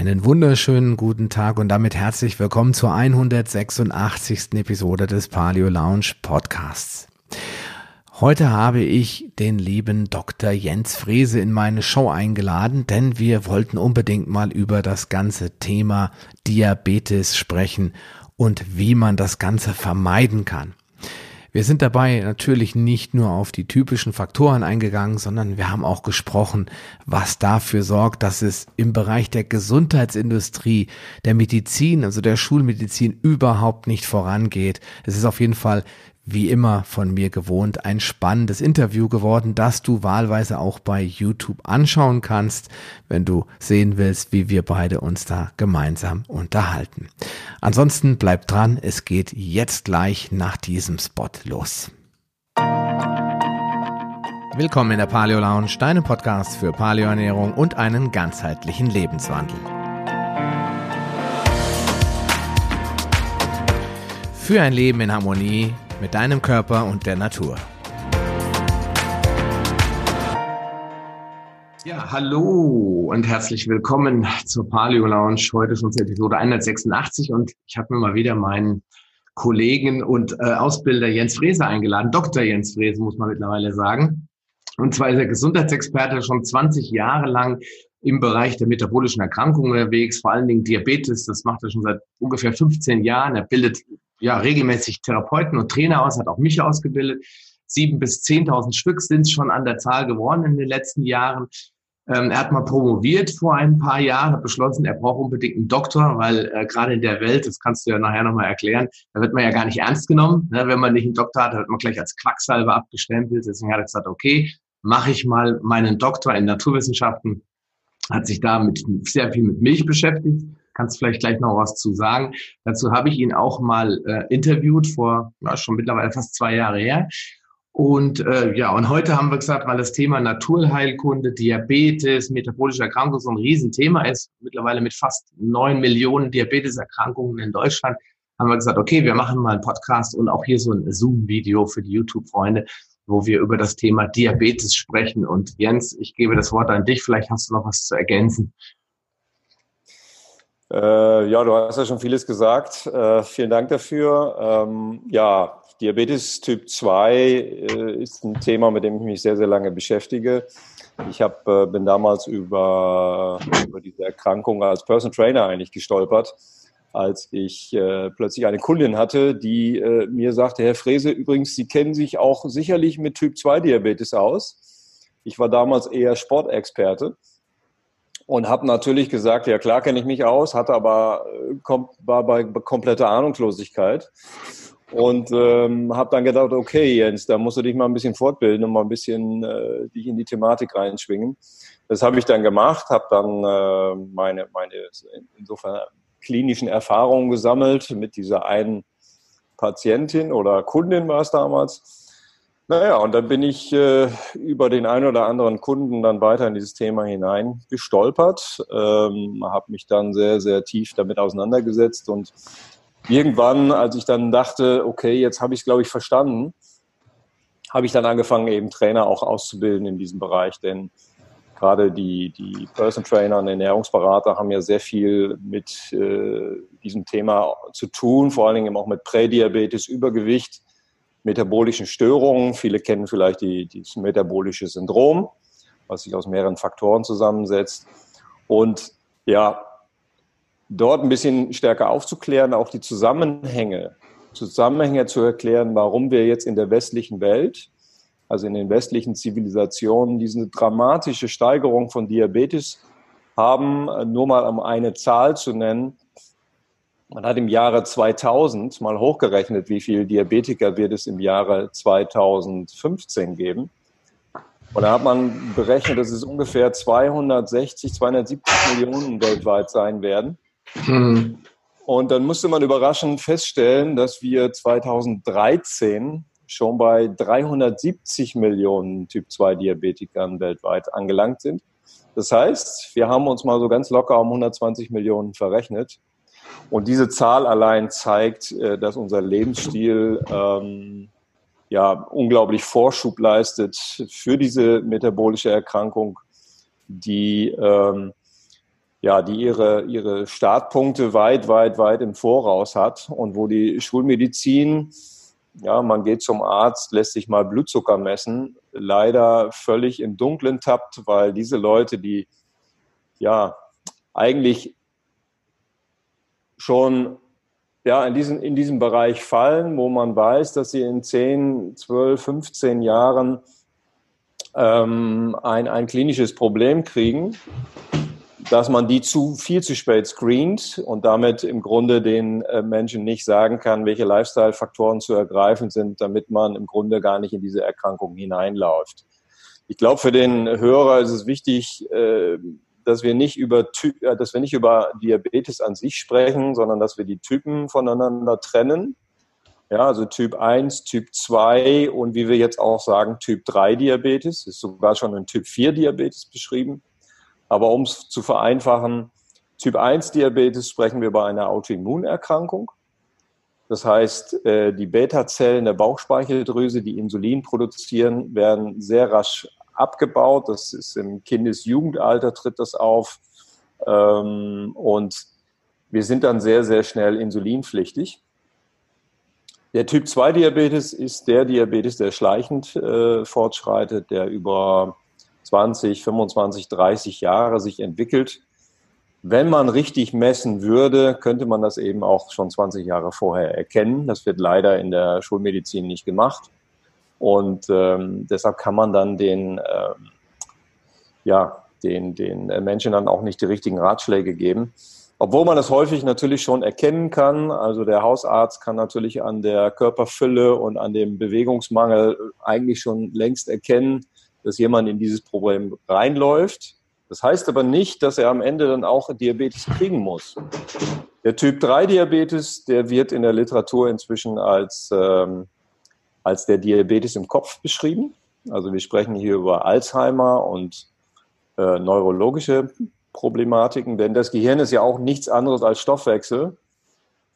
Einen wunderschönen guten Tag und damit herzlich willkommen zur 186. Episode des Paleo Lounge Podcasts. Heute habe ich den lieben Dr. Jens Frese in meine Show eingeladen, denn wir wollten unbedingt mal über das ganze Thema Diabetes sprechen und wie man das Ganze vermeiden kann. Wir sind dabei natürlich nicht nur auf die typischen Faktoren eingegangen, sondern wir haben auch gesprochen, was dafür sorgt, dass es im Bereich der Gesundheitsindustrie, der Medizin, also der Schulmedizin überhaupt nicht vorangeht. Es ist auf jeden Fall wie immer von mir gewohnt, ein spannendes Interview geworden, das du wahlweise auch bei YouTube anschauen kannst, wenn du sehen willst, wie wir beide uns da gemeinsam unterhalten. Ansonsten bleib dran, es geht jetzt gleich nach diesem Spot los. Willkommen in der Paleo Lounge, deinem Podcast für Paleoernährung und einen ganzheitlichen Lebenswandel. Für ein Leben in Harmonie mit deinem Körper und der Natur. Ja, hallo und herzlich willkommen zur Paleo Lounge. Heute schon zur Episode 186 und ich habe mir mal wieder meinen Kollegen und äh, Ausbilder Jens Frese eingeladen. Dr. Jens Frese muss man mittlerweile sagen. Und zwar ist er Gesundheitsexperte schon 20 Jahre lang im Bereich der metabolischen Erkrankungen unterwegs, vor allen Dingen Diabetes. Das macht er schon seit ungefähr 15 Jahren. Er bildet ja regelmäßig Therapeuten und Trainer aus, hat auch mich ausgebildet. Sieben bis zehntausend Stück sind es schon an der Zahl geworden in den letzten Jahren. Ähm, er hat mal promoviert vor ein paar Jahren, hat beschlossen, er braucht unbedingt einen Doktor, weil äh, gerade in der Welt, das kannst du ja nachher nochmal erklären, da wird man ja gar nicht ernst genommen. Ne? Wenn man nicht einen Doktor hat, wird man gleich als Quacksalber abgestempelt. Deswegen hat er gesagt, okay, mache ich mal meinen Doktor in Naturwissenschaften, hat sich da mit, sehr viel mit Milch beschäftigt kannst vielleicht gleich noch was zu sagen. Dazu habe ich ihn auch mal äh, interviewt vor ja, schon mittlerweile fast zwei Jahre her. Und äh, ja, und heute haben wir gesagt, weil das Thema Naturheilkunde, Diabetes, metabolische Erkrankungen so ein Riesenthema ist, mittlerweile mit fast neun Millionen Diabeteserkrankungen in Deutschland, haben wir gesagt, okay, wir machen mal einen Podcast und auch hier so ein Zoom-Video für die YouTube-Freunde, wo wir über das Thema Diabetes sprechen. Und Jens, ich gebe das Wort an dich. Vielleicht hast du noch was zu ergänzen. Äh, ja, du hast ja schon vieles gesagt. Äh, vielen Dank dafür. Ähm, ja, Diabetes Typ 2 äh, ist ein Thema, mit dem ich mich sehr, sehr lange beschäftige. Ich hab, äh, bin damals über, über diese Erkrankung als Person Trainer eigentlich gestolpert, als ich äh, plötzlich eine Kundin hatte, die äh, mir sagte, Herr Frese, übrigens, Sie kennen sich auch sicherlich mit Typ 2 Diabetes aus. Ich war damals eher Sportexperte und habe natürlich gesagt, ja klar kenne ich mich aus, hatte aber äh, war bei kompletter Ahnungslosigkeit und ähm, habe dann gedacht, okay Jens, da musst du dich mal ein bisschen fortbilden und mal ein bisschen äh, dich in die Thematik reinschwingen. Das habe ich dann gemacht, habe dann äh, meine meine insofern klinischen Erfahrungen gesammelt mit dieser einen Patientin oder Kundin war es damals naja, und dann bin ich äh, über den einen oder anderen Kunden dann weiter in dieses Thema hinein gestolpert, ähm, habe mich dann sehr, sehr tief damit auseinandergesetzt und irgendwann, als ich dann dachte, okay, jetzt habe ich es, glaube ich, verstanden, habe ich dann angefangen, eben Trainer auch auszubilden in diesem Bereich, denn gerade die, die Person Trainer und Ernährungsberater haben ja sehr viel mit äh, diesem Thema zu tun, vor allen Dingen auch mit Prädiabetes, Übergewicht metabolischen Störungen. Viele kennen vielleicht die, das metabolische Syndrom, was sich aus mehreren Faktoren zusammensetzt. Und ja, dort ein bisschen stärker aufzuklären, auch die Zusammenhänge, Zusammenhänge zu erklären, warum wir jetzt in der westlichen Welt, also in den westlichen Zivilisationen, diese dramatische Steigerung von Diabetes haben, nur mal um eine Zahl zu nennen, man hat im Jahre 2000 mal hochgerechnet, wie viele Diabetiker wird es im Jahre 2015 geben. Und da hat man berechnet, dass es ungefähr 260, 270 Millionen weltweit sein werden. Hm. Und dann musste man überraschend feststellen, dass wir 2013 schon bei 370 Millionen Typ-2-Diabetikern weltweit angelangt sind. Das heißt, wir haben uns mal so ganz locker um 120 Millionen verrechnet. Und diese Zahl allein zeigt, äh, dass unser Lebensstil ähm, ja unglaublich Vorschub leistet für diese metabolische Erkrankung, die ähm, ja, die ihre, ihre Startpunkte weit, weit, weit im Voraus hat und wo die Schulmedizin, ja, man geht zum Arzt, lässt sich mal Blutzucker messen, leider völlig im Dunklen tappt, weil diese Leute, die ja eigentlich schon ja, in, diesen, in diesem Bereich fallen, wo man weiß, dass sie in 10, 12, 15 Jahren ähm, ein, ein klinisches Problem kriegen, dass man die zu viel zu spät screent und damit im Grunde den äh, Menschen nicht sagen kann, welche Lifestyle-Faktoren zu ergreifen sind, damit man im Grunde gar nicht in diese Erkrankung hineinläuft. Ich glaube, für den Hörer ist es wichtig, äh, dass wir nicht über äh, dass wir nicht über Diabetes an sich sprechen, sondern dass wir die Typen voneinander trennen. Ja, also Typ 1, Typ 2 und wie wir jetzt auch sagen, Typ 3 Diabetes, ist sogar schon ein Typ 4 Diabetes beschrieben. Aber um es zu vereinfachen, Typ 1 Diabetes sprechen wir über eine Autoimmunerkrankung. Das heißt, äh, die Beta-Zellen der Bauchspeicheldrüse, die Insulin produzieren, werden sehr rasch abgebaut. Das ist im Kindesjugendalter tritt das auf. Ähm, und wir sind dann sehr, sehr schnell insulinpflichtig. Der Typ 2 Diabetes ist der Diabetes, der schleichend äh, fortschreitet, der über 20, 25, 30 Jahre sich entwickelt. Wenn man richtig messen würde, könnte man das eben auch schon 20 Jahre vorher erkennen. Das wird leider in der Schulmedizin nicht gemacht. Und ähm, deshalb kann man dann den, ähm, ja, den, den Menschen dann auch nicht die richtigen Ratschläge geben. Obwohl man das häufig natürlich schon erkennen kann. Also der Hausarzt kann natürlich an der Körperfülle und an dem Bewegungsmangel eigentlich schon längst erkennen, dass jemand in dieses Problem reinläuft. Das heißt aber nicht, dass er am Ende dann auch Diabetes kriegen muss. Der Typ 3 Diabetes, der wird in der Literatur inzwischen als ähm, als der Diabetes im Kopf beschrieben. Also wir sprechen hier über Alzheimer und äh, neurologische Problematiken, denn das Gehirn ist ja auch nichts anderes als Stoffwechsel.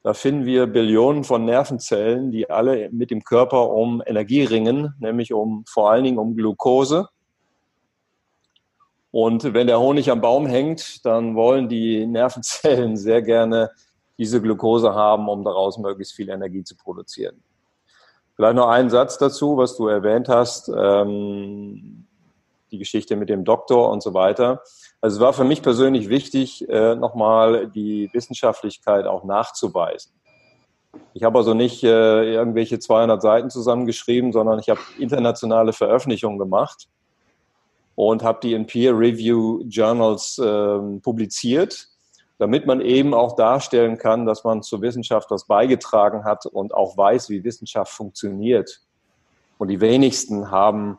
Da finden wir Billionen von Nervenzellen, die alle mit dem Körper um Energie ringen, nämlich um vor allen Dingen um Glucose. Und wenn der Honig am Baum hängt, dann wollen die Nervenzellen sehr gerne diese Glucose haben, um daraus möglichst viel Energie zu produzieren. Vielleicht noch einen Satz dazu, was du erwähnt hast, ähm, die Geschichte mit dem Doktor und so weiter. Also es war für mich persönlich wichtig, äh, nochmal die Wissenschaftlichkeit auch nachzuweisen. Ich habe also nicht äh, irgendwelche 200 Seiten zusammengeschrieben, sondern ich habe internationale Veröffentlichungen gemacht und habe die in Peer-Review-Journals äh, publiziert damit man eben auch darstellen kann, dass man zur Wissenschaft was beigetragen hat und auch weiß, wie Wissenschaft funktioniert. Und die wenigsten haben,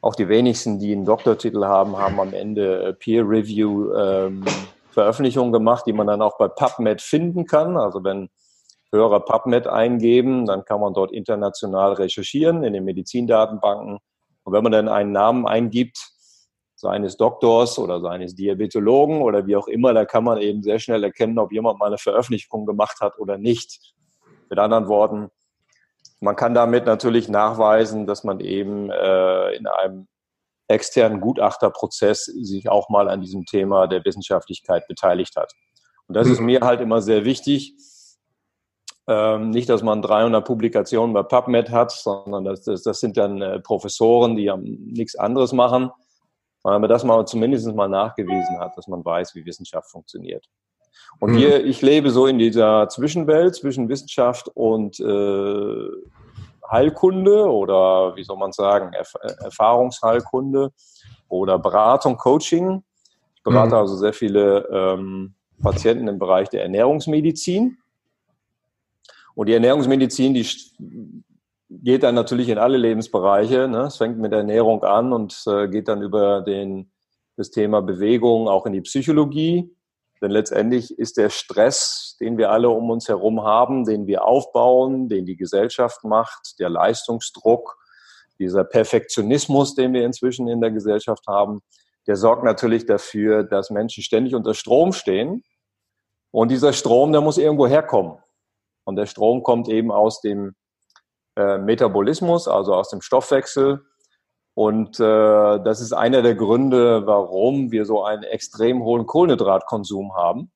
auch die wenigsten, die einen Doktortitel haben, haben am Ende Peer-Review-Veröffentlichungen ähm, gemacht, die man dann auch bei PubMed finden kann. Also wenn Hörer PubMed eingeben, dann kann man dort international recherchieren in den Medizindatenbanken. Und wenn man dann einen Namen eingibt, seines Doktors oder seines Diabetologen oder wie auch immer, da kann man eben sehr schnell erkennen, ob jemand mal eine Veröffentlichung gemacht hat oder nicht. Mit anderen Worten, man kann damit natürlich nachweisen, dass man eben äh, in einem externen Gutachterprozess sich auch mal an diesem Thema der Wissenschaftlichkeit beteiligt hat. Und das ist mir halt immer sehr wichtig. Ähm, nicht, dass man 300 Publikationen bei PubMed hat, sondern das, das, das sind dann äh, Professoren, die nichts anderes machen sondern man das mal zumindest mal nachgewiesen hat, dass man weiß, wie Wissenschaft funktioniert. Und mhm. hier, ich lebe so in dieser Zwischenwelt zwischen Wissenschaft und äh, Heilkunde oder wie soll man sagen, Erf Erfahrungsheilkunde oder Beratung, Coaching. Ich berate mhm. also sehr viele ähm, Patienten im Bereich der Ernährungsmedizin. Und die Ernährungsmedizin, die geht dann natürlich in alle Lebensbereiche. Ne? Es fängt mit Ernährung an und äh, geht dann über den, das Thema Bewegung auch in die Psychologie. Denn letztendlich ist der Stress, den wir alle um uns herum haben, den wir aufbauen, den die Gesellschaft macht, der Leistungsdruck, dieser Perfektionismus, den wir inzwischen in der Gesellschaft haben, der sorgt natürlich dafür, dass Menschen ständig unter Strom stehen. Und dieser Strom, der muss irgendwo herkommen. Und der Strom kommt eben aus dem äh, Metabolismus, also aus dem Stoffwechsel. Und äh, das ist einer der Gründe, warum wir so einen extrem hohen Kohlenhydratkonsum haben.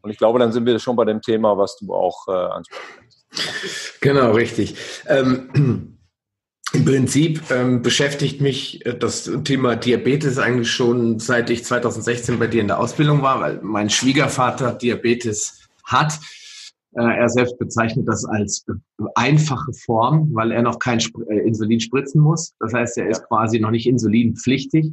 Und ich glaube, dann sind wir schon bei dem Thema, was du auch äh, ansprichst. Genau, richtig. Ähm, Im Prinzip ähm, beschäftigt mich äh, das Thema Diabetes eigentlich schon seit ich 2016 bei dir in der Ausbildung war, weil mein Schwiegervater Diabetes hat. Äh, er selbst bezeichnet das als einfache Form, weil er noch kein äh, Insulin spritzen muss. Das heißt, er ist quasi noch nicht insulinpflichtig.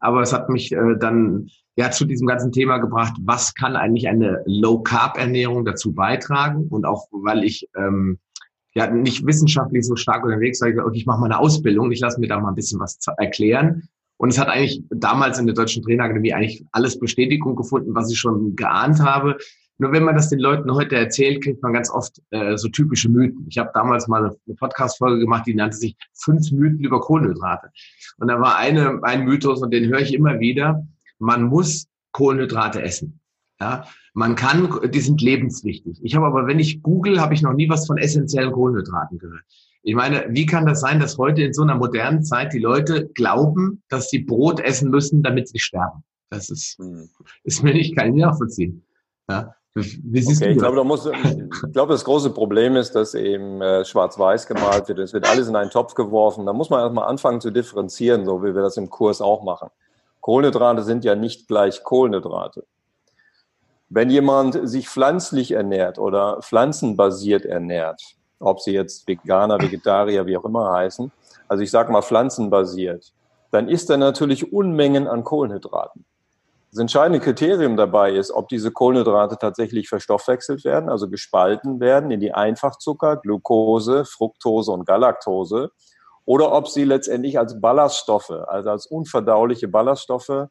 Aber es hat mich äh, dann ja zu diesem ganzen Thema gebracht, was kann eigentlich eine Low-Carb-Ernährung dazu beitragen? Und auch weil ich ähm, ja nicht wissenschaftlich so stark unterwegs war, ich gesagt, okay, ich mache mal eine Ausbildung, ich lasse mir da mal ein bisschen was erklären. Und es hat eigentlich damals in der Deutschen Trainerakademie eigentlich alles Bestätigung gefunden, was ich schon geahnt habe. Nur wenn man das den Leuten heute erzählt, kriegt man ganz oft äh, so typische Mythen. Ich habe damals mal eine Podcast-Folge gemacht, die nannte sich Fünf Mythen über Kohlenhydrate. Und da war eine, ein Mythos, und den höre ich immer wieder, man muss Kohlenhydrate essen. Ja, man kann, die sind lebenswichtig. Ich habe aber, wenn ich google, habe ich noch nie was von essentiellen Kohlenhydraten gehört. Ich meine, wie kann das sein, dass heute in so einer modernen Zeit die Leute glauben, dass sie Brot essen müssen, damit sie sterben? Das ist, hm. ist mir nicht kein nachvollziehen. Ja, wie siehst okay, du ich glaube, da muss, ich glaube, das große Problem ist, dass eben äh, schwarz-weiß gemalt wird. Es wird alles in einen Topf geworfen. Da muss man erstmal anfangen zu differenzieren, so wie wir das im Kurs auch machen. Kohlenhydrate sind ja nicht gleich Kohlenhydrate. Wenn jemand sich pflanzlich ernährt oder pflanzenbasiert ernährt, ob sie jetzt Veganer, Vegetarier, wie auch immer heißen, also ich sage mal pflanzenbasiert, dann isst er natürlich Unmengen an Kohlenhydraten. Das entscheidende Kriterium dabei ist, ob diese Kohlenhydrate tatsächlich verstoffwechselt werden, also gespalten werden in die Einfachzucker, Glucose, Fructose und Galaktose, oder ob sie letztendlich als Ballaststoffe, also als unverdauliche Ballaststoffe,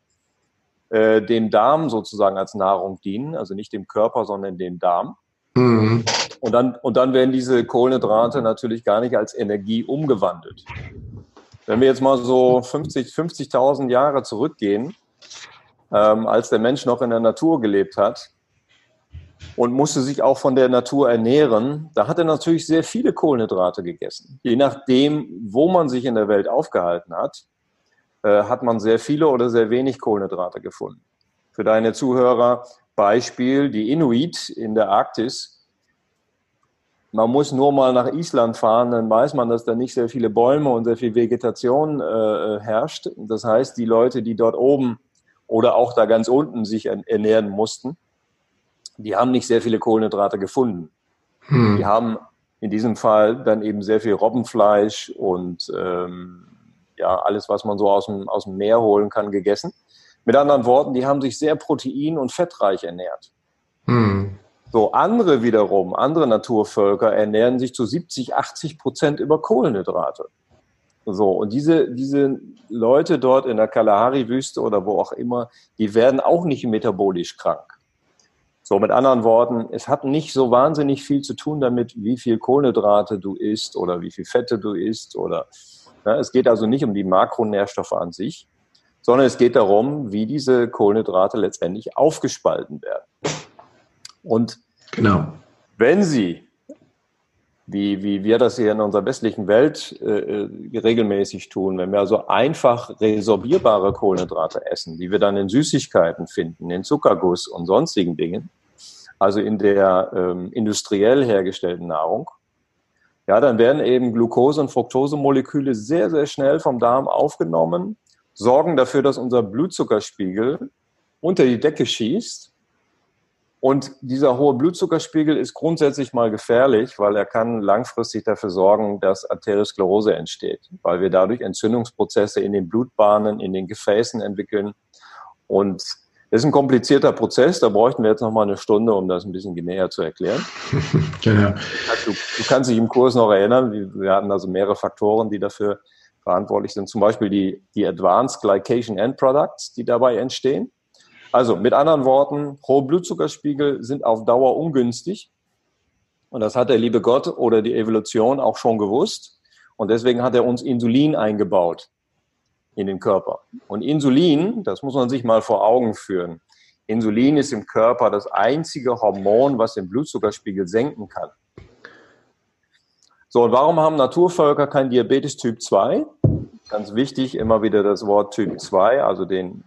äh, dem Darm sozusagen als Nahrung dienen, also nicht dem Körper, sondern dem Darm. Mhm. Und, dann, und dann werden diese Kohlenhydrate natürlich gar nicht als Energie umgewandelt. Wenn wir jetzt mal so 50, 50.000 Jahre zurückgehen, ähm, als der Mensch noch in der Natur gelebt hat und musste sich auch von der Natur ernähren, da hat er natürlich sehr viele Kohlenhydrate gegessen. Je nachdem, wo man sich in der Welt aufgehalten hat, äh, hat man sehr viele oder sehr wenig Kohlenhydrate gefunden. Für deine Zuhörer Beispiel die Inuit in der Arktis. Man muss nur mal nach Island fahren, dann weiß man, dass da nicht sehr viele Bäume und sehr viel Vegetation äh, herrscht. Das heißt, die Leute, die dort oben oder auch da ganz unten sich ernähren mussten, die haben nicht sehr viele Kohlenhydrate gefunden. Hm. Die haben in diesem Fall dann eben sehr viel Robbenfleisch und ähm, ja, alles, was man so aus dem, aus dem Meer holen kann, gegessen. Mit anderen Worten, die haben sich sehr protein- und fettreich ernährt. Hm. So, andere wiederum, andere Naturvölker ernähren sich zu 70, 80 Prozent über Kohlenhydrate. So, und diese, diese Leute dort in der Kalahari-Wüste oder wo auch immer, die werden auch nicht metabolisch krank. So, mit anderen Worten, es hat nicht so wahnsinnig viel zu tun damit, wie viel Kohlenhydrate du isst oder wie viel Fette du isst oder, ne, es geht also nicht um die Makronährstoffe an sich, sondern es geht darum, wie diese Kohlenhydrate letztendlich aufgespalten werden. Und genau. wenn sie wie, wie wir das hier in unserer westlichen Welt äh, äh, regelmäßig tun, wenn wir also einfach resorbierbare Kohlenhydrate essen, die wir dann in Süßigkeiten finden, in Zuckerguss und sonstigen Dingen, also in der ähm, industriell hergestellten Nahrung, ja, dann werden eben Glucose- und Fructosemoleküle sehr, sehr schnell vom Darm aufgenommen, sorgen dafür, dass unser Blutzuckerspiegel unter die Decke schießt und dieser hohe Blutzuckerspiegel ist grundsätzlich mal gefährlich, weil er kann langfristig dafür sorgen, dass Arteriosklerose entsteht, weil wir dadurch Entzündungsprozesse in den Blutbahnen, in den Gefäßen entwickeln. Und das ist ein komplizierter Prozess, da bräuchten wir jetzt noch mal eine Stunde, um das ein bisschen näher zu erklären. genau. Du, du, kannst dich im Kurs noch erinnern, wir hatten also mehrere Faktoren, die dafür verantwortlich sind, zum Beispiel die, die Advanced Glycation End Products, die dabei entstehen. Also mit anderen Worten, hohe Blutzuckerspiegel sind auf Dauer ungünstig. Und das hat der liebe Gott oder die Evolution auch schon gewusst. Und deswegen hat er uns Insulin eingebaut in den Körper. Und Insulin, das muss man sich mal vor Augen führen. Insulin ist im Körper das einzige Hormon, was den Blutzuckerspiegel senken kann. So, und warum haben Naturvölker kein Diabetes Typ 2? ganz wichtig, immer wieder das Wort Typ 2, also den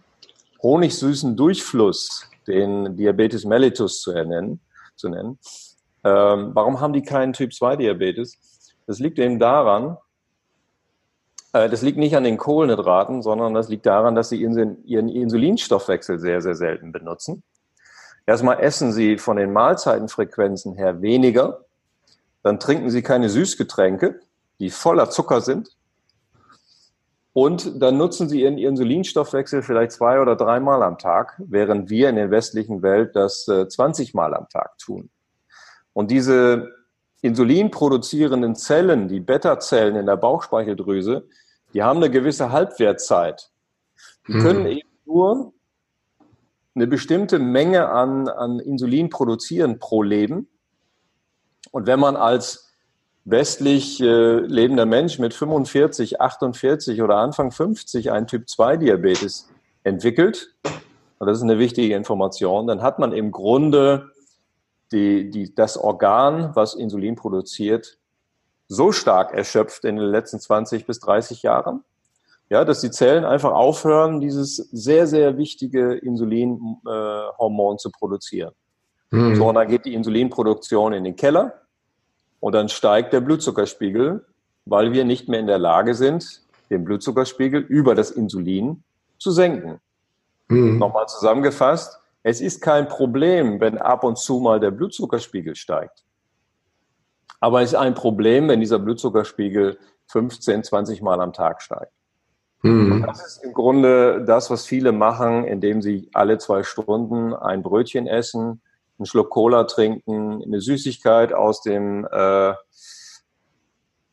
honigsüßen Durchfluss, den Diabetes mellitus zu nennen. Zu nennen. Ähm, warum haben die keinen Typ 2 Diabetes? Das liegt eben daran, äh, das liegt nicht an den Kohlenhydraten, sondern das liegt daran, dass sie ihren Insulinstoffwechsel sehr, sehr selten benutzen. Erstmal essen sie von den Mahlzeitenfrequenzen her weniger, dann trinken sie keine Süßgetränke, die voller Zucker sind. Und dann nutzen sie ihren Insulinstoffwechsel vielleicht zwei oder dreimal am Tag, während wir in der westlichen Welt das 20 äh, Mal am Tag tun. Und diese Insulin produzierenden Zellen, die Beta-Zellen in der Bauchspeicheldrüse, die haben eine gewisse Halbwertzeit. Die mhm. können eben nur eine bestimmte Menge an, an Insulin produzieren pro Leben. Und wenn man als westlich äh, lebender Mensch mit 45, 48 oder Anfang 50 einen Typ-2-Diabetes entwickelt, und das ist eine wichtige Information, dann hat man im Grunde die, die, das Organ, was Insulin produziert, so stark erschöpft in den letzten 20 bis 30 Jahren, ja, dass die Zellen einfach aufhören, dieses sehr, sehr wichtige Insulinhormon äh, zu produzieren. Mhm. So, und dann geht die Insulinproduktion in den Keller und dann steigt der Blutzuckerspiegel, weil wir nicht mehr in der Lage sind, den Blutzuckerspiegel über das Insulin zu senken. Mhm. Nochmal zusammengefasst, es ist kein Problem, wenn ab und zu mal der Blutzuckerspiegel steigt. Aber es ist ein Problem, wenn dieser Blutzuckerspiegel 15, 20 Mal am Tag steigt. Mhm. Das ist im Grunde das, was viele machen, indem sie alle zwei Stunden ein Brötchen essen, einen Schluck Cola trinken, eine Süßigkeit aus dem äh,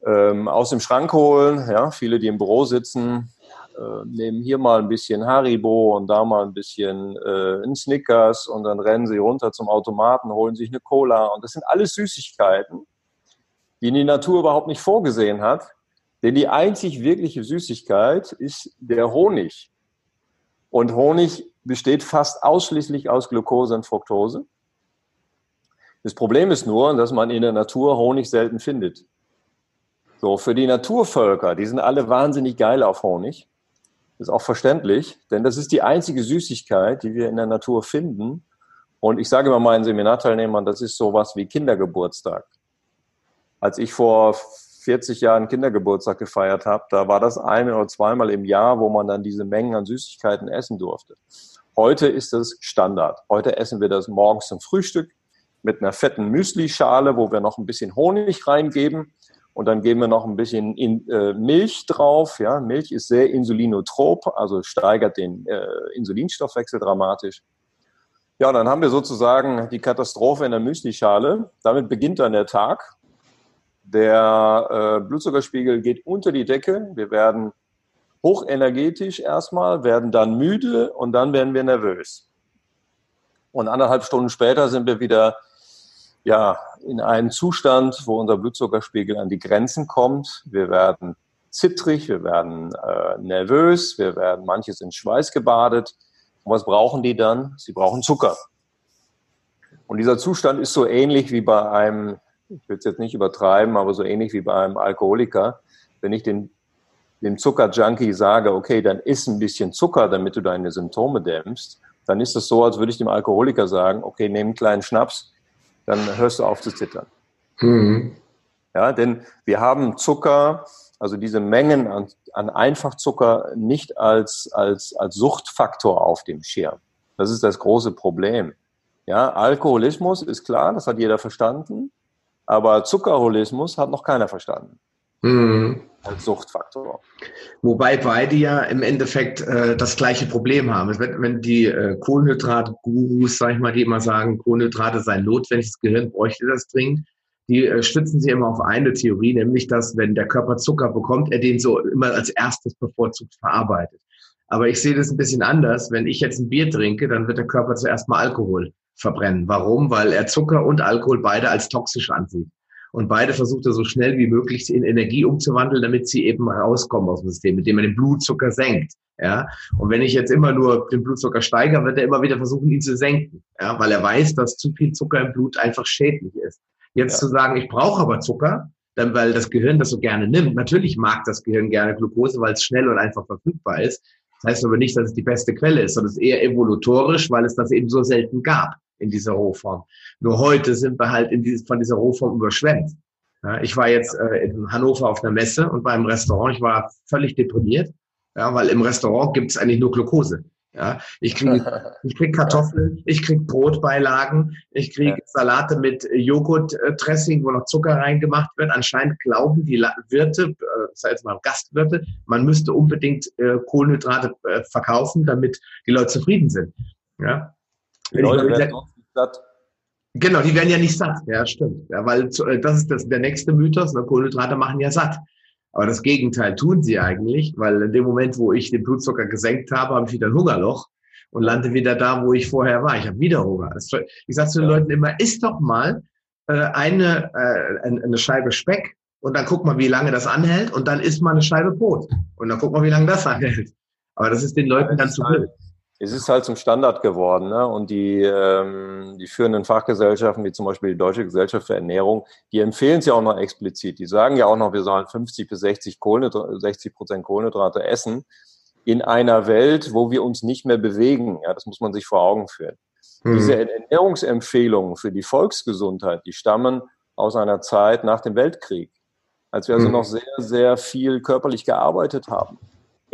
ähm, aus dem Schrank holen. Ja, viele, die im Büro sitzen, äh, nehmen hier mal ein bisschen Haribo und da mal ein bisschen äh, ein Snickers und dann rennen sie runter zum Automaten, holen sich eine Cola und das sind alles Süßigkeiten, die die Natur überhaupt nicht vorgesehen hat. Denn die einzig wirkliche Süßigkeit ist der Honig. Und Honig besteht fast ausschließlich aus Glucose und Fructose. Das Problem ist nur, dass man in der Natur Honig selten findet. So, für die Naturvölker, die sind alle wahnsinnig geil auf Honig. Ist auch verständlich, denn das ist die einzige Süßigkeit, die wir in der Natur finden. Und ich sage immer meinen Seminarteilnehmern, das ist sowas wie Kindergeburtstag. Als ich vor 40 Jahren Kindergeburtstag gefeiert habe, da war das ein oder zweimal im Jahr, wo man dann diese Mengen an Süßigkeiten essen durfte. Heute ist das Standard. Heute essen wir das morgens zum Frühstück mit einer fetten Müsli-Schale, wo wir noch ein bisschen Honig reingeben und dann geben wir noch ein bisschen in, äh, Milch drauf. Ja, Milch ist sehr insulinotrop, also steigert den äh, Insulinstoffwechsel dramatisch. Ja, dann haben wir sozusagen die Katastrophe in der Müslischale. Damit beginnt dann der Tag. Der äh, Blutzuckerspiegel geht unter die Decke. Wir werden hochenergetisch erstmal, werden dann müde und dann werden wir nervös. Und anderthalb Stunden später sind wir wieder ja, in einen Zustand, wo unser Blutzuckerspiegel an die Grenzen kommt. Wir werden zittrig, wir werden äh, nervös, wir werden, manche sind schweißgebadet. Und was brauchen die dann? Sie brauchen Zucker. Und dieser Zustand ist so ähnlich wie bei einem, ich will es jetzt nicht übertreiben, aber so ähnlich wie bei einem Alkoholiker. Wenn ich den, dem Zuckerjunkie sage, okay, dann iss ein bisschen Zucker, damit du deine Symptome dämpfst, dann ist es so, als würde ich dem Alkoholiker sagen, okay, nimm einen kleinen Schnaps, dann hörst du auf zu zittern. Mhm. Ja, denn wir haben Zucker, also diese Mengen an, an Einfachzucker nicht als, als, als Suchtfaktor auf dem Schirm. Das ist das große Problem. Ja, Alkoholismus ist klar, das hat jeder verstanden, aber Zuckerholismus hat noch keiner verstanden. Mhm. Als Suchtfaktor. Wobei beide ja im Endeffekt äh, das gleiche Problem haben. Wenn, wenn die äh, Kohlenhydrat-Gurus, sag ich mal, die immer sagen, Kohlenhydrate seien notwendig, das Gehirn bräuchte das dringend, die äh, stützen sie immer auf eine Theorie, nämlich, dass wenn der Körper Zucker bekommt, er den so immer als erstes bevorzugt verarbeitet. Aber ich sehe das ein bisschen anders. Wenn ich jetzt ein Bier trinke, dann wird der Körper zuerst mal Alkohol verbrennen. Warum? Weil er Zucker und Alkohol beide als toxisch ansieht und beide versucht er so schnell wie möglich in Energie umzuwandeln, damit sie eben rauskommen aus dem System, mit dem man den Blutzucker senkt. Ja, und wenn ich jetzt immer nur den Blutzucker steigere, wird er immer wieder versuchen, ihn zu senken, ja, weil er weiß, dass zu viel Zucker im Blut einfach schädlich ist. Jetzt ja. zu sagen, ich brauche aber Zucker, dann, weil das Gehirn das so gerne nimmt. Natürlich mag das Gehirn gerne Glucose, weil es schnell und einfach verfügbar ist. Das heißt aber nicht, dass es die beste Quelle ist, sondern es ist eher evolutorisch, weil es das eben so selten gab in dieser Rohform. Nur heute sind wir halt in dieses, von dieser Rohform überschwemmt. Ja, ich war jetzt äh, in Hannover auf einer Messe und war im Restaurant. Ich war völlig deprimiert, ja, weil im Restaurant gibt es eigentlich nur Glucose. Ja, ich kriege ich krieg Kartoffeln, ich krieg Brotbeilagen, ich kriege ja. Salate mit Joghurt-Dressing, wo noch Zucker reingemacht wird. Anscheinend glauben die Wirte, äh, sei jetzt mal Gastwirte, man müsste unbedingt äh, Kohlenhydrate äh, verkaufen, damit die Leute zufrieden sind. Ja. Die Leute werden satt. Genau, die werden ja nicht satt. Ja, stimmt. Ja, weil äh, das ist das, der nächste Mythos. Ne? Kohlenhydrate machen ja satt. Aber das Gegenteil tun sie eigentlich, weil in dem Moment, wo ich den Blutzucker gesenkt habe, habe ich wieder ein Hungerloch und lande wieder da, wo ich vorher war. Ich habe wieder Hunger. Ich sage zu den Leuten immer, isst doch mal äh, eine, äh, eine Scheibe Speck und dann guck mal, wie lange das anhält und dann isst mal eine Scheibe Brot und dann guck mal, wie lange das anhält. Aber das ist den Leuten dann zu blöd. Es ist halt zum Standard geworden. Ne? Und die, ähm, die führenden Fachgesellschaften, wie zum Beispiel die Deutsche Gesellschaft für Ernährung, die empfehlen es ja auch noch explizit. Die sagen ja auch noch, wir sollen 50 bis 60, Kohlenhydrate, 60 Prozent Kohlenhydrate essen in einer Welt, wo wir uns nicht mehr bewegen. Ja, das muss man sich vor Augen führen. Mhm. Diese Ernährungsempfehlungen für die Volksgesundheit, die stammen aus einer Zeit nach dem Weltkrieg, als wir also mhm. noch sehr, sehr viel körperlich gearbeitet haben.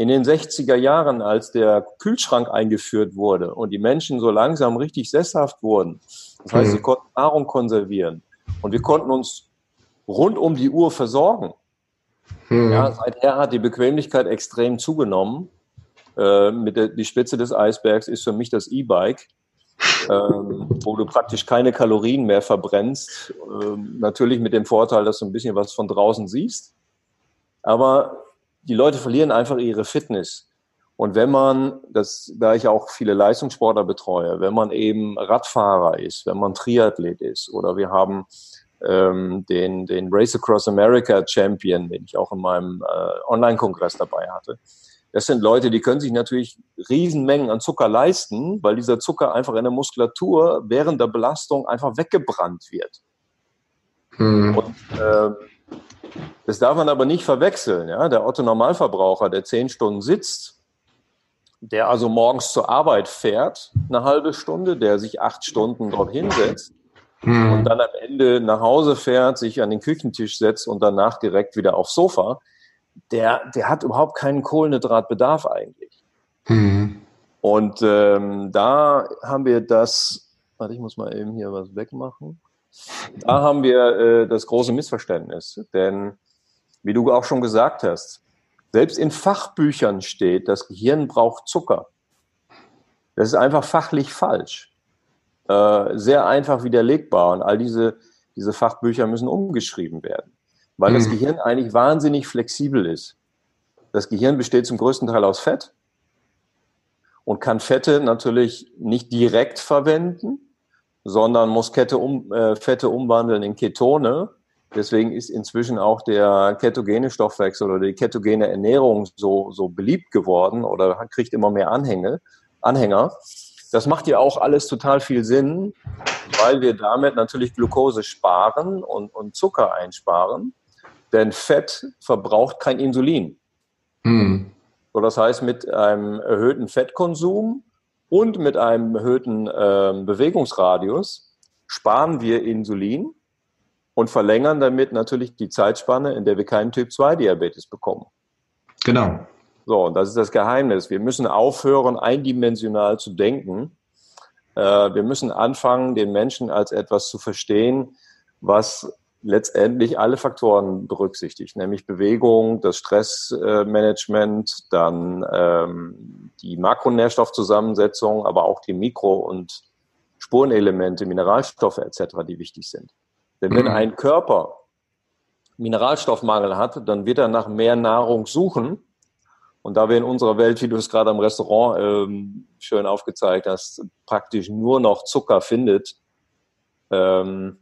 In den 60er Jahren, als der Kühlschrank eingeführt wurde und die Menschen so langsam richtig sesshaft wurden, das heißt, sie mhm. konnten Nahrung konservieren und wir konnten uns rund um die Uhr versorgen. Mhm. Ja, seither hat die Bequemlichkeit extrem zugenommen. Äh, mit der, die Spitze des Eisbergs ist für mich das E-Bike, ähm, wo du praktisch keine Kalorien mehr verbrennst. Ähm, natürlich mit dem Vorteil, dass du ein bisschen was von draußen siehst. Aber die Leute verlieren einfach ihre Fitness. Und wenn man, das, da ich auch viele Leistungssportler betreue, wenn man eben Radfahrer ist, wenn man Triathlet ist oder wir haben ähm, den, den Race Across America Champion, den ich auch in meinem äh, Online-Kongress dabei hatte. Das sind Leute, die können sich natürlich Riesenmengen an Zucker leisten, weil dieser Zucker einfach in der Muskulatur während der Belastung einfach weggebrannt wird. Hm. Und ähm, das darf man aber nicht verwechseln. Ja? Der Otto Normalverbraucher, der zehn Stunden sitzt, der also morgens zur Arbeit fährt, eine halbe Stunde, der sich acht Stunden dort hinsetzt hm. und dann am Ende nach Hause fährt, sich an den Küchentisch setzt und danach direkt wieder aufs Sofa, der, der hat überhaupt keinen Kohlenhydratbedarf eigentlich. Hm. Und ähm, da haben wir das, warte, ich muss mal eben hier was wegmachen. Da haben wir äh, das große Missverständnis. Denn, wie du auch schon gesagt hast, selbst in Fachbüchern steht, das Gehirn braucht Zucker. Das ist einfach fachlich falsch. Äh, sehr einfach widerlegbar. Und all diese, diese Fachbücher müssen umgeschrieben werden. Weil mhm. das Gehirn eigentlich wahnsinnig flexibel ist. Das Gehirn besteht zum größten Teil aus Fett und kann Fette natürlich nicht direkt verwenden, sondern muss Kette um, äh, Fette umwandeln in Ketone. Deswegen ist inzwischen auch der ketogene Stoffwechsel oder die ketogene Ernährung so, so beliebt geworden oder kriegt immer mehr Anhänge, Anhänger. Das macht ja auch alles total viel Sinn, weil wir damit natürlich Glucose sparen und, und Zucker einsparen. Denn Fett verbraucht kein Insulin. Hm. So, das heißt, mit einem erhöhten Fettkonsum und mit einem erhöhten äh, Bewegungsradius sparen wir Insulin und verlängern damit natürlich die Zeitspanne, in der wir keinen Typ-2-Diabetes bekommen. Genau. So, und das ist das Geheimnis. Wir müssen aufhören, eindimensional zu denken. Äh, wir müssen anfangen, den Menschen als etwas zu verstehen, was letztendlich alle Faktoren berücksichtigt, nämlich Bewegung, das Stressmanagement, dann ähm, die Makronährstoffzusammensetzung, aber auch die Mikro- und Spurenelemente, Mineralstoffe etc., die wichtig sind. Denn wenn mhm. ein Körper Mineralstoffmangel hat, dann wird er nach mehr Nahrung suchen. Und da wir in unserer Welt, wie du es gerade am Restaurant ähm, schön aufgezeigt hast, praktisch nur noch Zucker findet, ähm,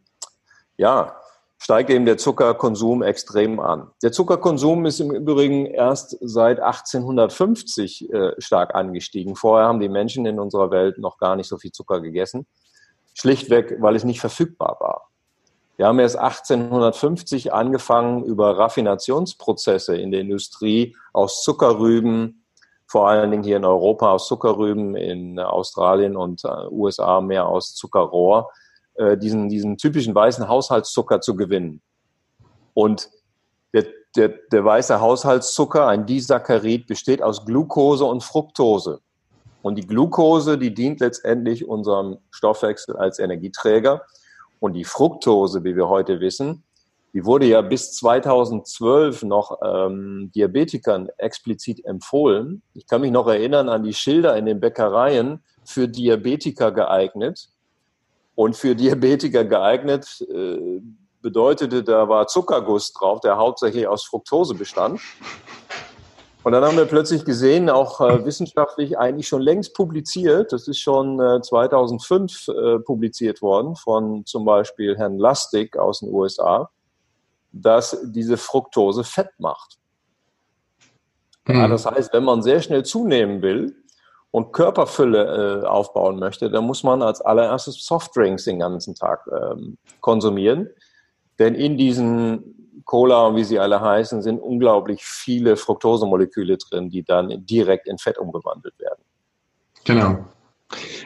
ja, steigt eben der Zuckerkonsum extrem an. Der Zuckerkonsum ist im Übrigen erst seit 1850 äh, stark angestiegen. Vorher haben die Menschen in unserer Welt noch gar nicht so viel Zucker gegessen. Schlichtweg, weil es nicht verfügbar war. Wir haben erst 1850 angefangen, über Raffinationsprozesse in der Industrie aus Zuckerrüben, vor allen Dingen hier in Europa aus Zuckerrüben, in Australien und äh, USA mehr aus Zuckerrohr, äh, diesen, diesen typischen weißen Haushaltszucker zu gewinnen. Und der, der, der weiße Haushaltszucker, ein Disaccharid, besteht aus Glucose und Fructose. Und die Glucose, die dient letztendlich unserem Stoffwechsel als Energieträger. Und die Fructose, wie wir heute wissen, die wurde ja bis 2012 noch ähm, Diabetikern explizit empfohlen. Ich kann mich noch erinnern an die Schilder in den Bäckereien für Diabetiker geeignet. Und für Diabetiker geeignet äh, bedeutete, da war Zuckerguss drauf, der hauptsächlich aus Fructose bestand. Und dann haben wir plötzlich gesehen, auch äh, wissenschaftlich eigentlich schon längst publiziert, das ist schon äh, 2005 äh, publiziert worden von zum Beispiel Herrn Lustig aus den USA, dass diese Fructose Fett macht. Hm. Ja, das heißt, wenn man sehr schnell zunehmen will und Körperfülle äh, aufbauen möchte, dann muss man als allererstes Softdrinks den ganzen Tag ähm, konsumieren. Denn in diesen Cola und wie sie alle heißen, sind unglaublich viele Fructosemoleküle drin, die dann direkt in Fett umgewandelt werden. Genau.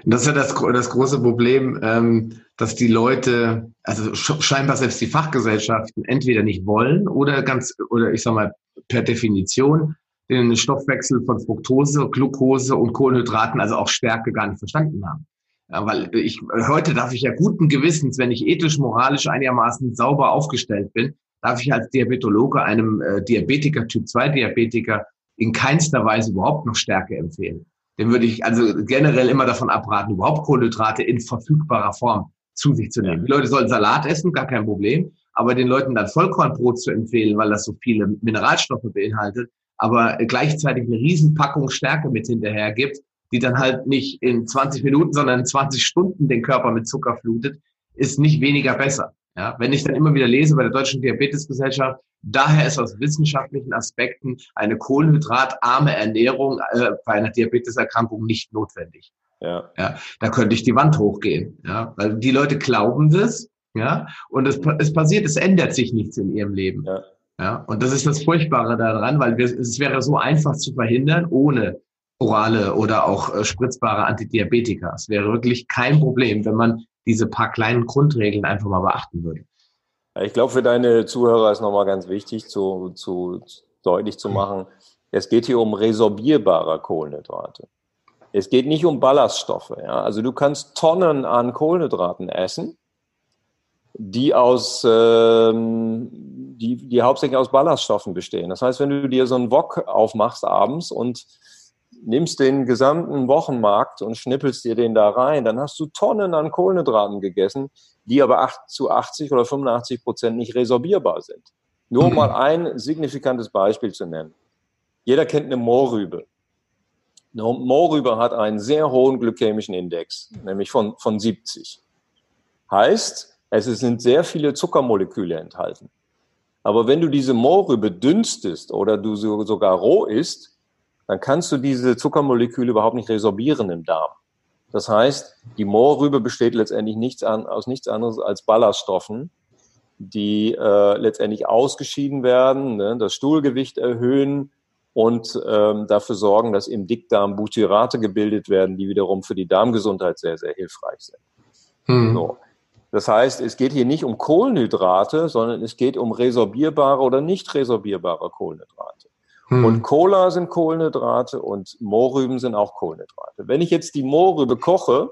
Das ist ja das, das große Problem, ähm, dass die Leute, also scheinbar selbst die Fachgesellschaften entweder nicht wollen oder ganz, oder ich sag mal per Definition den Stoffwechsel von Fructose, Glucose und Kohlenhydraten, also auch Stärke gar nicht verstanden haben. Ja, weil ich, heute darf ich ja guten Gewissens, wenn ich ethisch, moralisch einigermaßen sauber aufgestellt bin, darf ich als Diabetologe einem äh, Diabetiker, Typ 2 Diabetiker, in keinster Weise überhaupt noch Stärke empfehlen. Dem würde ich also generell immer davon abraten, überhaupt Kohlenhydrate in verfügbarer Form zu sich zu nehmen. Die Leute sollen Salat essen, gar kein Problem. Aber den Leuten dann Vollkornbrot zu empfehlen, weil das so viele Mineralstoffe beinhaltet, aber gleichzeitig eine Riesenpackung Stärke mit hinterher gibt, die dann halt nicht in 20 Minuten, sondern in 20 Stunden den Körper mit Zucker flutet, ist nicht weniger besser. Ja, wenn ich dann immer wieder lese bei der Deutschen Diabetesgesellschaft, daher ist aus wissenschaftlichen Aspekten eine kohlenhydratarme Ernährung äh, bei einer Diabeteserkrankung nicht notwendig. Ja. ja. Da könnte ich die Wand hochgehen. Ja, weil die Leute glauben das. Ja, und es, es passiert, es ändert sich nichts in ihrem Leben. Ja. Ja, und das ist das Furchtbare daran, weil wir, es wäre so einfach zu verhindern, ohne orale oder auch äh, spritzbare Antidiabetika. Es wäre wirklich kein Problem, wenn man diese paar kleinen Grundregeln einfach mal beachten würde. Ich glaube, für deine Zuhörer ist nochmal ganz wichtig, zu, zu deutlich zu machen, es geht hier um resorbierbare Kohlenhydrate. Es geht nicht um Ballaststoffe. Ja? Also du kannst Tonnen an Kohlenhydraten essen, die aus ähm, die, die hauptsächlich aus Ballaststoffen bestehen. Das heißt, wenn du dir so einen Wok aufmachst abends und nimmst den gesamten Wochenmarkt und schnippelst dir den da rein, dann hast du Tonnen an Kohlenhydraten gegessen, die aber zu 80 oder 85 Prozent nicht resorbierbar sind. Nur um mal ein signifikantes Beispiel zu nennen. Jeder kennt eine Mohrrübe. Eine Mohrrübe hat einen sehr hohen glykämischen Index, nämlich von, von 70. Heißt, es sind sehr viele Zuckermoleküle enthalten. Aber wenn du diese Mohrrübe dünstest oder du so, sogar roh isst, dann kannst du diese Zuckermoleküle überhaupt nicht resorbieren im Darm. Das heißt, die Moorrübe besteht letztendlich nichts an, aus nichts anderes als Ballaststoffen, die äh, letztendlich ausgeschieden werden, ne, das Stuhlgewicht erhöhen und ähm, dafür sorgen, dass im Dickdarm Butyrate gebildet werden, die wiederum für die Darmgesundheit sehr, sehr hilfreich sind. Mhm. So. Das heißt, es geht hier nicht um Kohlenhydrate, sondern es geht um resorbierbare oder nicht resorbierbare Kohlenhydrate. Hm. Und Cola sind Kohlenhydrate und Mohrrüben sind auch Kohlenhydrate. Wenn ich jetzt die Mohrrübe koche,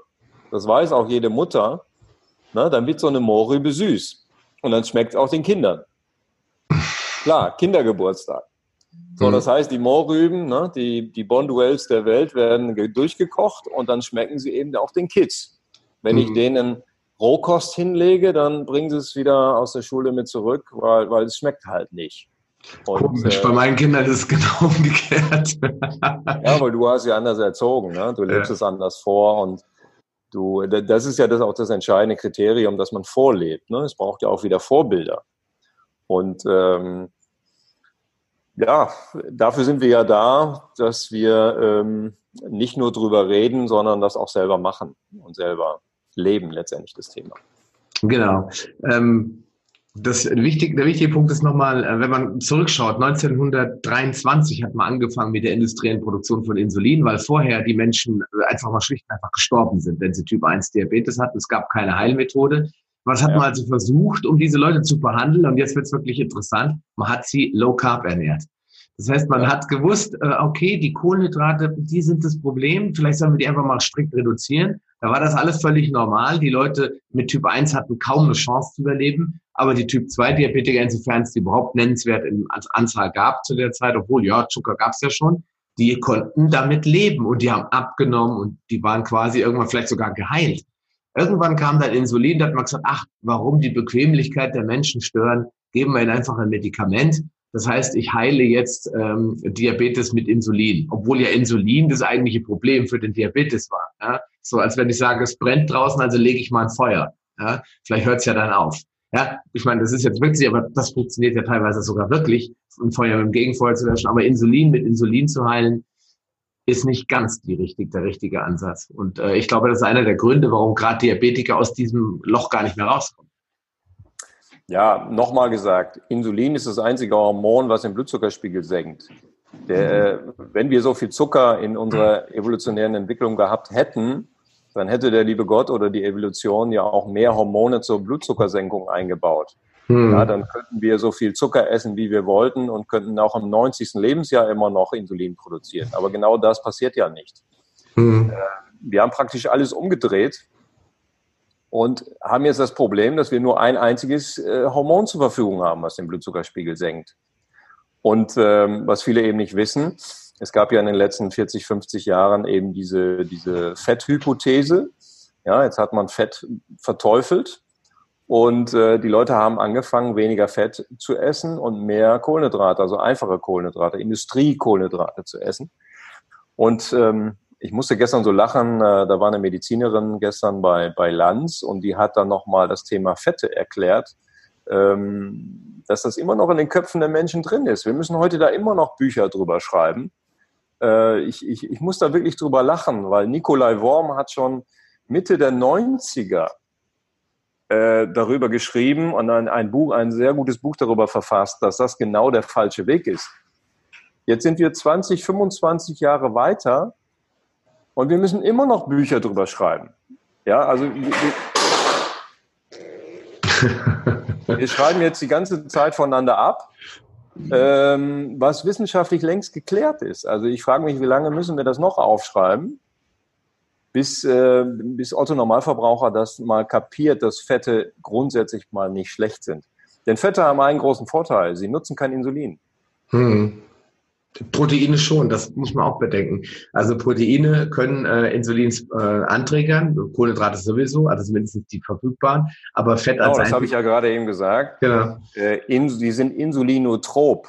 das weiß auch jede Mutter, na, dann wird so eine Mohrrübe süß. Und dann schmeckt es auch den Kindern. Klar, Kindergeburtstag. So, hm. das heißt, die Mohrrüben, ne, die, die Bonduels der Welt werden durchgekocht und dann schmecken sie eben auch den Kids. Wenn ich hm. denen Rohkost hinlege, dann bringen sie es wieder aus der Schule mit zurück, weil, weil es schmeckt halt nicht. Und, Komisch, äh, bei meinen Kindern ist es genau umgekehrt. ja, weil du hast ja anders erzogen, ne? du lebst ja. es anders vor und du, das ist ja das auch das entscheidende Kriterium, dass man vorlebt. Ne? Es braucht ja auch wieder Vorbilder. Und ähm, ja, dafür sind wir ja da, dass wir ähm, nicht nur drüber reden, sondern das auch selber machen und selber leben letztendlich das Thema. Genau. Ähm, Das wichtig, der wichtige Punkt ist nochmal, äh, wenn man zurückschaut, 1923 hat man angefangen mit der industriellen Produktion von Insulin, weil vorher die Menschen einfach mal schlicht und einfach gestorben sind, wenn sie Typ 1 Diabetes hatten. Es gab keine Heilmethode. Was hat ja. man also versucht, um diese Leute zu behandeln? Und jetzt wird es wirklich interessant. Man hat sie low carb ernährt. Das heißt, man hat gewusst, äh, okay, die Kohlenhydrate, die sind das Problem. Vielleicht sollen wir die einfach mal strikt reduzieren. Da war das alles völlig normal. Die Leute mit Typ 1 hatten kaum eine Chance zu überleben. Aber die Typ 2 Diabetiker, insofern es die überhaupt nennenswert in Anzahl gab zu der Zeit, obwohl ja, Zucker gab es ja schon, die konnten damit leben und die haben abgenommen und die waren quasi irgendwann vielleicht sogar geheilt. Irgendwann kam dann Insulin, da hat man gesagt, ach, warum die Bequemlichkeit der Menschen stören, geben wir ihnen einfach ein Medikament. Das heißt, ich heile jetzt ähm, Diabetes mit Insulin, obwohl ja Insulin das eigentliche Problem für den Diabetes war. Ja? So als wenn ich sage, es brennt draußen, also lege ich mal ein Feuer. Ja? Vielleicht hört es ja dann auf. Ja, ich meine, das ist jetzt wirklich, aber das funktioniert ja teilweise sogar wirklich, ein Feuer mit dem Gegenfeuer zu löschen. Aber Insulin mit Insulin zu heilen, ist nicht ganz die richtig, der richtige Ansatz. Und äh, ich glaube, das ist einer der Gründe, warum gerade Diabetiker aus diesem Loch gar nicht mehr rauskommen. Ja, nochmal gesagt, Insulin ist das einzige Hormon, was den Blutzuckerspiegel senkt. Der, wenn wir so viel Zucker in unserer evolutionären Entwicklung gehabt hätten, dann hätte der liebe Gott oder die Evolution ja auch mehr Hormone zur Blutzuckersenkung eingebaut. Hm. Ja, dann könnten wir so viel Zucker essen, wie wir wollten und könnten auch im 90. Lebensjahr immer noch Insulin produzieren. Aber genau das passiert ja nicht. Hm. Äh, wir haben praktisch alles umgedreht und haben jetzt das Problem, dass wir nur ein einziges äh, Hormon zur Verfügung haben, was den Blutzuckerspiegel senkt. Und ähm, was viele eben nicht wissen, es gab ja in den letzten 40, 50 Jahren eben diese, diese Fetthypothese. Ja, jetzt hat man Fett verteufelt und äh, die Leute haben angefangen, weniger Fett zu essen und mehr Kohlenhydrate, also einfache Kohlenhydrate, Industriekohlenhydrate zu essen. Und ähm, ich musste gestern so lachen, äh, da war eine Medizinerin gestern bei, bei Lanz und die hat dann nochmal das Thema Fette erklärt, ähm, dass das immer noch in den Köpfen der Menschen drin ist. Wir müssen heute da immer noch Bücher drüber schreiben äh, ich, ich, ich muss da wirklich drüber lachen, weil Nikolai Worm hat schon Mitte der 90er äh, darüber geschrieben und ein, ein Buch, ein sehr gutes Buch darüber verfasst, dass das genau der falsche Weg ist. Jetzt sind wir 20, 25 Jahre weiter und wir müssen immer noch Bücher drüber schreiben. Ja, also wir, wir schreiben jetzt die ganze Zeit voneinander ab ähm, was wissenschaftlich längst geklärt ist. Also ich frage mich, wie lange müssen wir das noch aufschreiben, bis, äh, bis Otto Normalverbraucher das mal kapiert, dass Fette grundsätzlich mal nicht schlecht sind. Denn Fette haben einen großen Vorteil, sie nutzen kein Insulin. Hm. Proteine schon, das muss man auch bedenken. Also Proteine können äh, Insulins äh, anträgern, Kohlenhydrate sowieso, also zumindest die verfügbaren, aber Fett genau, als das habe ich ja gerade eben gesagt. Genau. Äh, in, die sind insulinotrop.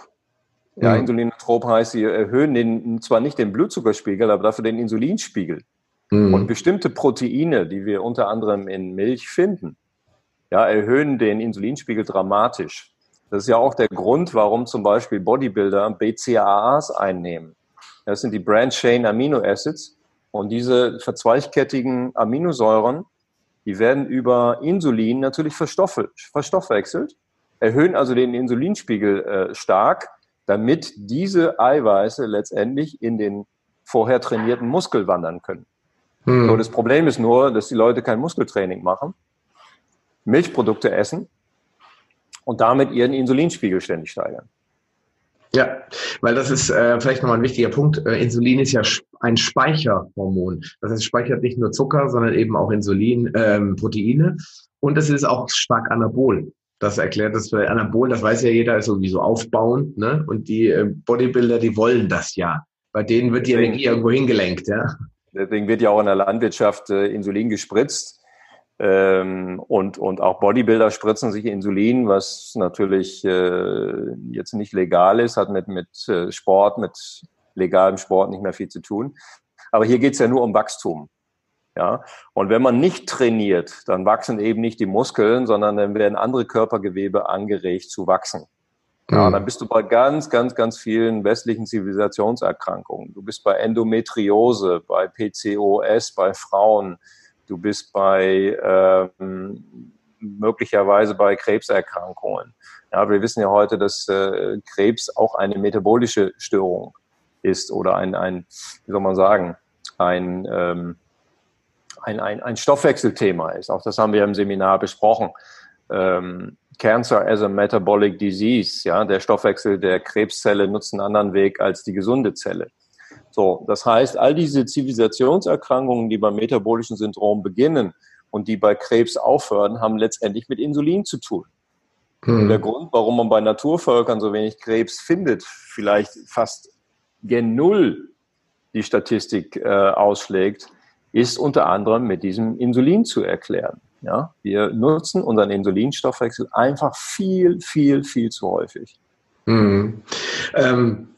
Ja, mhm. Insulinotrop heißt, sie erhöhen den, zwar nicht den Blutzuckerspiegel, aber dafür den Insulinspiegel. Mhm. Und bestimmte Proteine, die wir unter anderem in Milch finden, ja, erhöhen den Insulinspiegel dramatisch. Das ist ja auch der Grund, warum zum Beispiel Bodybuilder BCAAs einnehmen. Das sind die Branch Chain Amino Acids und diese verzweigkettigen Aminosäuren, die werden über Insulin natürlich verstoffwechselt, erhöhen also den Insulinspiegel äh, stark, damit diese Eiweiße letztendlich in den vorher trainierten Muskel wandern können. Hm. So, das Problem ist nur, dass die Leute kein Muskeltraining machen, Milchprodukte essen und damit ihren Insulinspiegel ständig steigern. Ja, weil das ist äh, vielleicht nochmal ein wichtiger Punkt. Äh, Insulin ist ja ein Speicherhormon. Das heißt, es speichert nicht nur Zucker, sondern eben auch Insulin, ähm, Proteine. Und es ist auch stark anabol. Das erklärt das für Anabol, das weiß ja jeder, ist sowieso aufbauend. Ne? Und die äh, Bodybuilder, die wollen das ja. Bei denen wird die Energie irgendwo hingelenkt. Ja? Deswegen wird ja auch in der Landwirtschaft äh, Insulin gespritzt ähm, und, und auch Bodybuilder spritzen sich Insulin, was natürlich äh, jetzt nicht legal ist, hat mit, mit äh, Sport, mit legalem Sport nicht mehr viel zu tun. Aber hier geht es ja nur um Wachstum. Ja, und wenn man nicht trainiert, dann wachsen eben nicht die Muskeln, sondern dann werden andere Körpergewebe angeregt zu wachsen. Ja, mhm. dann bist du bei ganz, ganz, ganz vielen westlichen Zivilisationserkrankungen. Du bist bei Endometriose, bei PCOS, bei Frauen, Du bist bei ähm, möglicherweise bei Krebserkrankungen. Ja, wir wissen ja heute, dass äh, Krebs auch eine metabolische Störung ist oder ein, ein wie soll man sagen, ein, ähm, ein, ein, ein Stoffwechselthema ist. Auch das haben wir im Seminar besprochen. Ähm, Cancer as a Metabolic Disease, ja, der Stoffwechsel der Krebszelle nutzt einen anderen Weg als die gesunde Zelle. So, das heißt, all diese Zivilisationserkrankungen, die beim metabolischen Syndrom beginnen und die bei Krebs aufhören, haben letztendlich mit Insulin zu tun. Hm. Der Grund, warum man bei Naturvölkern so wenig Krebs findet, vielleicht fast gen Null die Statistik äh, ausschlägt, ist unter anderem mit diesem Insulin zu erklären. Ja, wir nutzen unseren Insulinstoffwechsel einfach viel, viel, viel zu häufig. Mhm. Ähm,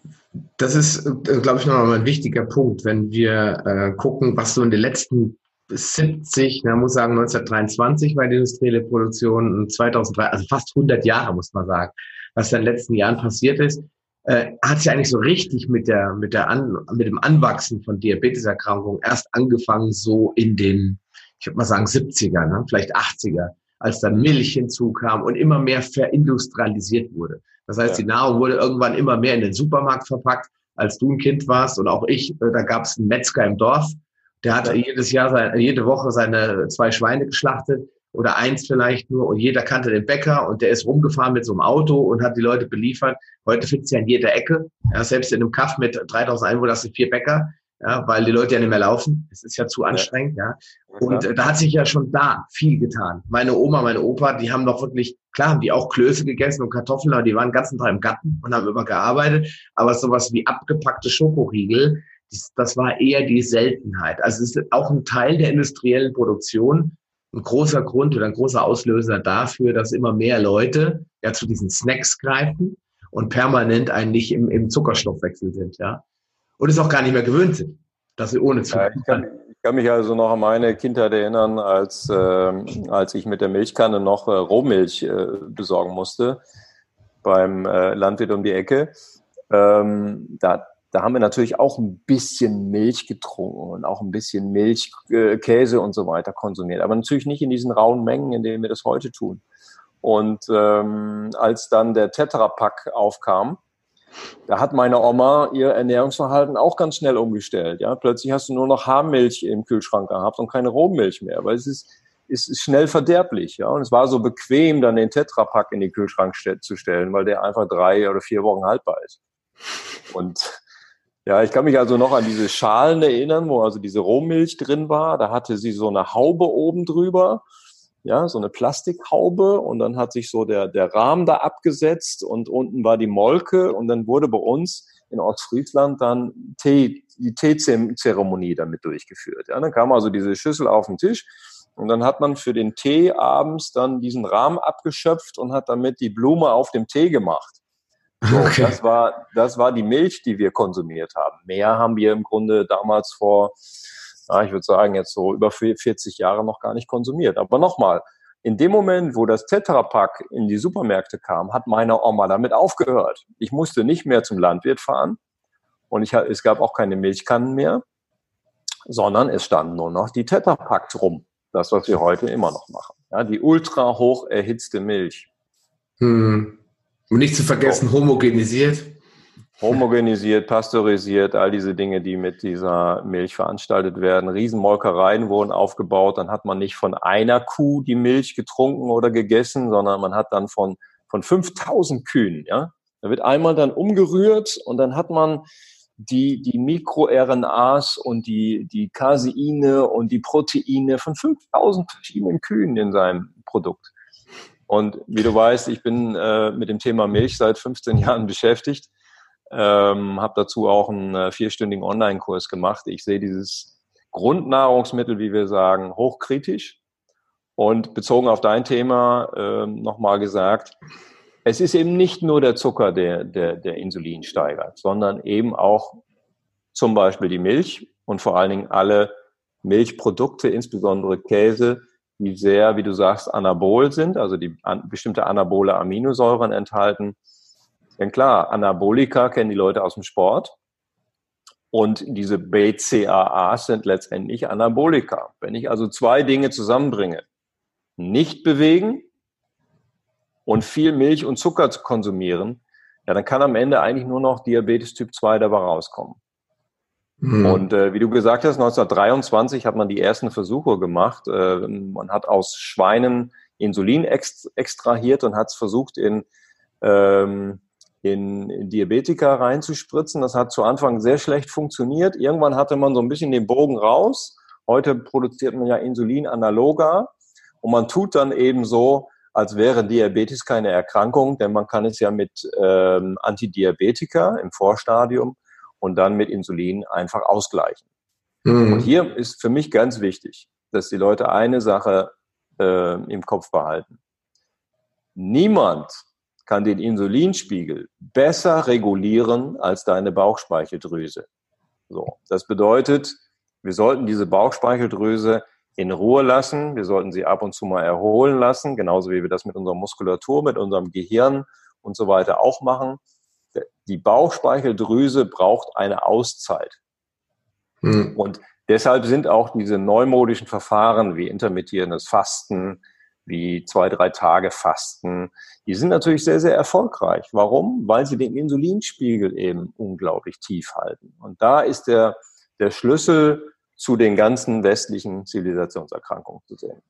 das ist, äh, glaube ich, nochmal ein wichtiger Punkt, wenn wir äh, gucken, was so in den letzten 70, man muss sagen 1923 war die industrielle Produktion und 2003, also fast 100 Jahre muss man sagen, was in den letzten Jahren passiert ist, äh, hat sich eigentlich so richtig mit der mit der An, mit dem Anwachsen von Diabeteserkrankungen erst angefangen so in den ich würde mal sagen 70er, ne? vielleicht 80er, als dann Milch hinzukam und immer mehr verindustrialisiert wurde. Das heißt, ja. die Nahrung wurde irgendwann immer mehr in den Supermarkt verpackt. Als du ein Kind warst und auch ich, äh, da gab es einen Metzger im Dorf, der hatte jedes Jahr, jede Woche seine zwei Schweine geschlachtet oder eins vielleicht nur und jeder kannte den Bäcker und der ist rumgefahren mit so einem Auto und hat die Leute beliefert. Heute findest du ja in jeder Ecke, ja, selbst in einem Kaff mit 3000 Einwohnern hast du vier Bäcker ja, weil die Leute ja nicht mehr laufen. Es ist ja zu anstrengend, ja. ja. Und äh, da hat sich ja schon da viel getan. Meine Oma, meine Opa, die haben doch wirklich, klar haben die auch Klöße gegessen und Kartoffeln, aber die waren den ganzen Tag im Garten und haben immer gearbeitet. Aber sowas wie abgepackte Schokoriegel, das, das war eher die Seltenheit. Also es ist auch ein Teil der industriellen Produktion, ein großer Grund oder ein großer Auslöser dafür, dass immer mehr Leute ja zu diesen Snacks greifen und permanent eigentlich im, im Zuckerstoffwechsel sind, ja und es auch gar nicht mehr gewöhnt sind, dass sie ohne Zucker. Ja, ich, kann, ich, kann, mich also noch an meine Kindheit erinnern, als, äh, als ich mit der Milchkanne noch äh, Rohmilch äh, besorgen musste beim äh, Landwirt um die Ecke. Ähm, da, da haben wir natürlich auch ein bisschen Milch getrunken und auch ein bisschen Milch, äh, Käse und so weiter konsumiert. Aber natürlich nicht in diesen rauen Mengen, in denen wir das heute tun. Und ähm, als dann der Tetrapack aufkam, da hat meine Oma ihr Ernährungsverhalten auch ganz schnell umgestellt. Ja, plötzlich hast du nur noch Haarmilch im Kühlschrank gehabt und keine Rohmilch mehr, weil es ist, es ist schnell verderblich. Ja, und es war so bequem, dann den Tetrapack in den Kühlschrank zu stellen, weil der einfach drei oder vier Wochen haltbar ist. Und ja, ich kann mich also noch an diese Schalen erinnern, wo also diese Rohmilch drin war. Da hatte sie so eine Haube oben drüber ja, so eine Plastikhaube und dann hat sich so der, der Rahmen da abgesetzt und unten war die Molke und dann wurde bei uns in Ostfriesland dann Tee, die Teezeremonie damit durchgeführt. Ja, dann kam also diese Schüssel auf den Tisch und dann hat man für den Tee abends dann diesen Rahmen abgeschöpft und hat damit die Blume auf dem Tee gemacht. So, okay. das, war, das war die Milch, die wir konsumiert haben. Mehr haben wir im Grunde damals vor ja, ich würde sagen, jetzt so über 40 Jahre noch gar nicht konsumiert. Aber nochmal, in dem Moment, wo das Tetrapack in die Supermärkte kam, hat meine Oma damit aufgehört. Ich musste nicht mehr zum Landwirt fahren und ich, es gab auch keine Milchkannen mehr, sondern es standen nur noch die Tetrapacks rum. Das, was wir heute immer noch machen. Ja, die ultra hoch erhitzte Milch. Hm. Und nicht zu vergessen, homogenisiert homogenisiert, pasteurisiert, all diese Dinge, die mit dieser Milch veranstaltet werden. Riesenmolkereien wurden aufgebaut. Dann hat man nicht von einer Kuh die Milch getrunken oder gegessen, sondern man hat dann von, von 5000 Kühen, ja. Da wird einmal dann umgerührt und dann hat man die, die MikroRNAs und die, die Caseine und die Proteine von 5000 verschiedenen Kühen in seinem Produkt. Und wie du weißt, ich bin äh, mit dem Thema Milch seit 15 Jahren beschäftigt. Ähm, habe dazu auch einen äh, vierstündigen Online-Kurs gemacht. Ich sehe dieses Grundnahrungsmittel, wie wir sagen, hochkritisch. Und bezogen auf dein Thema äh, nochmal gesagt, es ist eben nicht nur der Zucker, der, der, der Insulin steigert, sondern eben auch zum Beispiel die Milch und vor allen Dingen alle Milchprodukte, insbesondere Käse, die sehr, wie du sagst, anabol sind, also die an, bestimmte anabole Aminosäuren enthalten denn klar, Anabolika kennen die Leute aus dem Sport. Und diese BCAAs sind letztendlich Anabolika. Wenn ich also zwei Dinge zusammenbringe, nicht bewegen und viel Milch und Zucker zu konsumieren, ja, dann kann am Ende eigentlich nur noch Diabetes Typ 2 dabei rauskommen. Mhm. Und äh, wie du gesagt hast, 1923 hat man die ersten Versuche gemacht. Äh, man hat aus Schweinen Insulin ext extrahiert und hat es versucht in, ähm, in, Diabetika reinzuspritzen. Das hat zu Anfang sehr schlecht funktioniert. Irgendwann hatte man so ein bisschen den Bogen raus. Heute produziert man ja Insulin analoger und man tut dann eben so, als wäre Diabetes keine Erkrankung, denn man kann es ja mit ähm, Antidiabetika im Vorstadium und dann mit Insulin einfach ausgleichen. Mhm. Und hier ist für mich ganz wichtig, dass die Leute eine Sache äh, im Kopf behalten. Niemand kann den Insulinspiegel besser regulieren als deine Bauchspeicheldrüse. So, das bedeutet, wir sollten diese Bauchspeicheldrüse in Ruhe lassen. Wir sollten sie ab und zu mal erholen lassen, genauso wie wir das mit unserer Muskulatur, mit unserem Gehirn und so weiter auch machen die Bauchspeicheldrüse braucht eine Auszeit. Mhm. Und deshalb sind auch diese neumodischen Verfahren wie intermittierendes Fasten, wie zwei, drei Tage Fasten, die sind natürlich sehr, sehr erfolgreich. Warum? Weil sie den Insulinspiegel eben unglaublich tief halten. Und da ist der, der Schlüssel zu den ganzen westlichen Zivilisationserkrankungen zu sehen.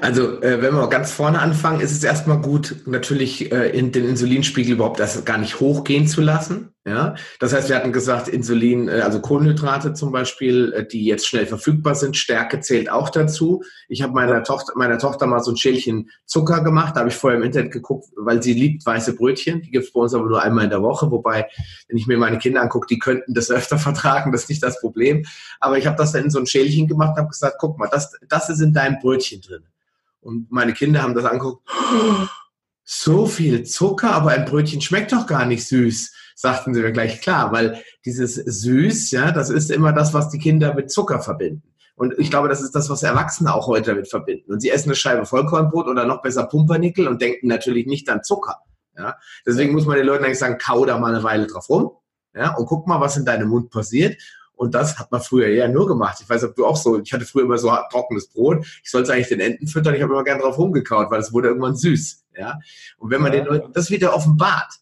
Also, äh, wenn wir ganz vorne anfangen, ist es erstmal gut, natürlich äh, in den Insulinspiegel überhaupt das gar nicht hochgehen zu lassen. Ja, das heißt, wir hatten gesagt, Insulin, äh, also Kohlenhydrate zum Beispiel, äh, die jetzt schnell verfügbar sind, Stärke zählt auch dazu. Ich habe meiner Tochter, meiner Tochter mal so ein Schälchen Zucker gemacht, da habe ich vorher im Internet geguckt, weil sie liebt weiße Brötchen. Die gibt es bei uns aber nur einmal in der Woche, wobei, wenn ich mir meine Kinder angucke, die könnten das öfter vertragen, das ist nicht das Problem. Aber ich habe das dann in so ein Schälchen gemacht und habe gesagt, guck mal, das, das ist in deinem Brötchen drin. Und meine Kinder haben das angeguckt, oh, so viel Zucker, aber ein Brötchen schmeckt doch gar nicht süß sagten sie mir gleich klar, weil dieses süß, ja, das ist immer das, was die Kinder mit Zucker verbinden. Und ich glaube, das ist das, was Erwachsene auch heute damit verbinden. Und sie essen eine Scheibe Vollkornbrot oder noch besser Pumpernickel und denken natürlich nicht an Zucker. Ja? Deswegen muss man den Leuten eigentlich sagen, kau da mal eine Weile drauf rum ja? und guck mal, was in deinem Mund passiert. Und das hat man früher eher nur gemacht. Ich weiß, ob du auch so, ich hatte früher immer so trockenes Brot. Ich sollte eigentlich den Enten füttern. Ich habe immer gern drauf rumgekaut, weil es wurde irgendwann süß. Ja. Und wenn man den Leuten das wieder offenbart,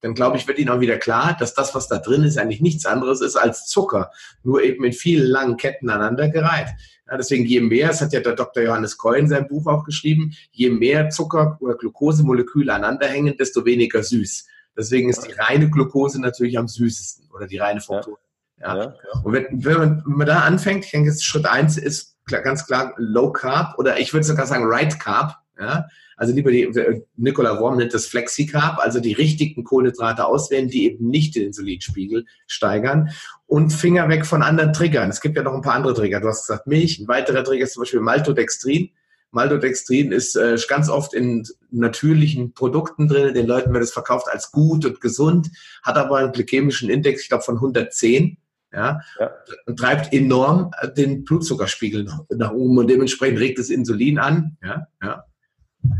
dann glaube ich, wird Ihnen auch wieder klar, dass das, was da drin ist, eigentlich nichts anderes ist als Zucker, nur eben in vielen langen Ketten aneinandergereiht. Ja, deswegen je mehr, das hat ja der Dr. Johannes Koy in seinem Buch auch geschrieben, je mehr Zucker oder Glukosemoleküle aneinanderhängen, desto weniger süß. Deswegen ist die reine Glucose natürlich am süßesten oder die reine Fructose. Ja. Ja. Und wenn, wenn, man, wenn man da anfängt, ich denke, Schritt eins ist ganz klar Low Carb oder ich würde sogar sagen Right Carb. Ja? Also lieber die, Nicola Worm nennt das Flexicarb, also die richtigen Kohlenhydrate auswählen, die eben nicht den Insulinspiegel steigern und Finger weg von anderen Triggern. Es gibt ja noch ein paar andere Trigger. Du hast gesagt Milch, ein weiterer Trigger ist zum Beispiel Maltodextrin. Maltodextrin ist äh, ganz oft in natürlichen Produkten drin. Den Leuten wird es verkauft als gut und gesund, hat aber einen glykämischen Index, ich glaube, von 110. Ja, ja, treibt enorm den Blutzuckerspiegel nach oben und dementsprechend regt das Insulin an. Ja, ja.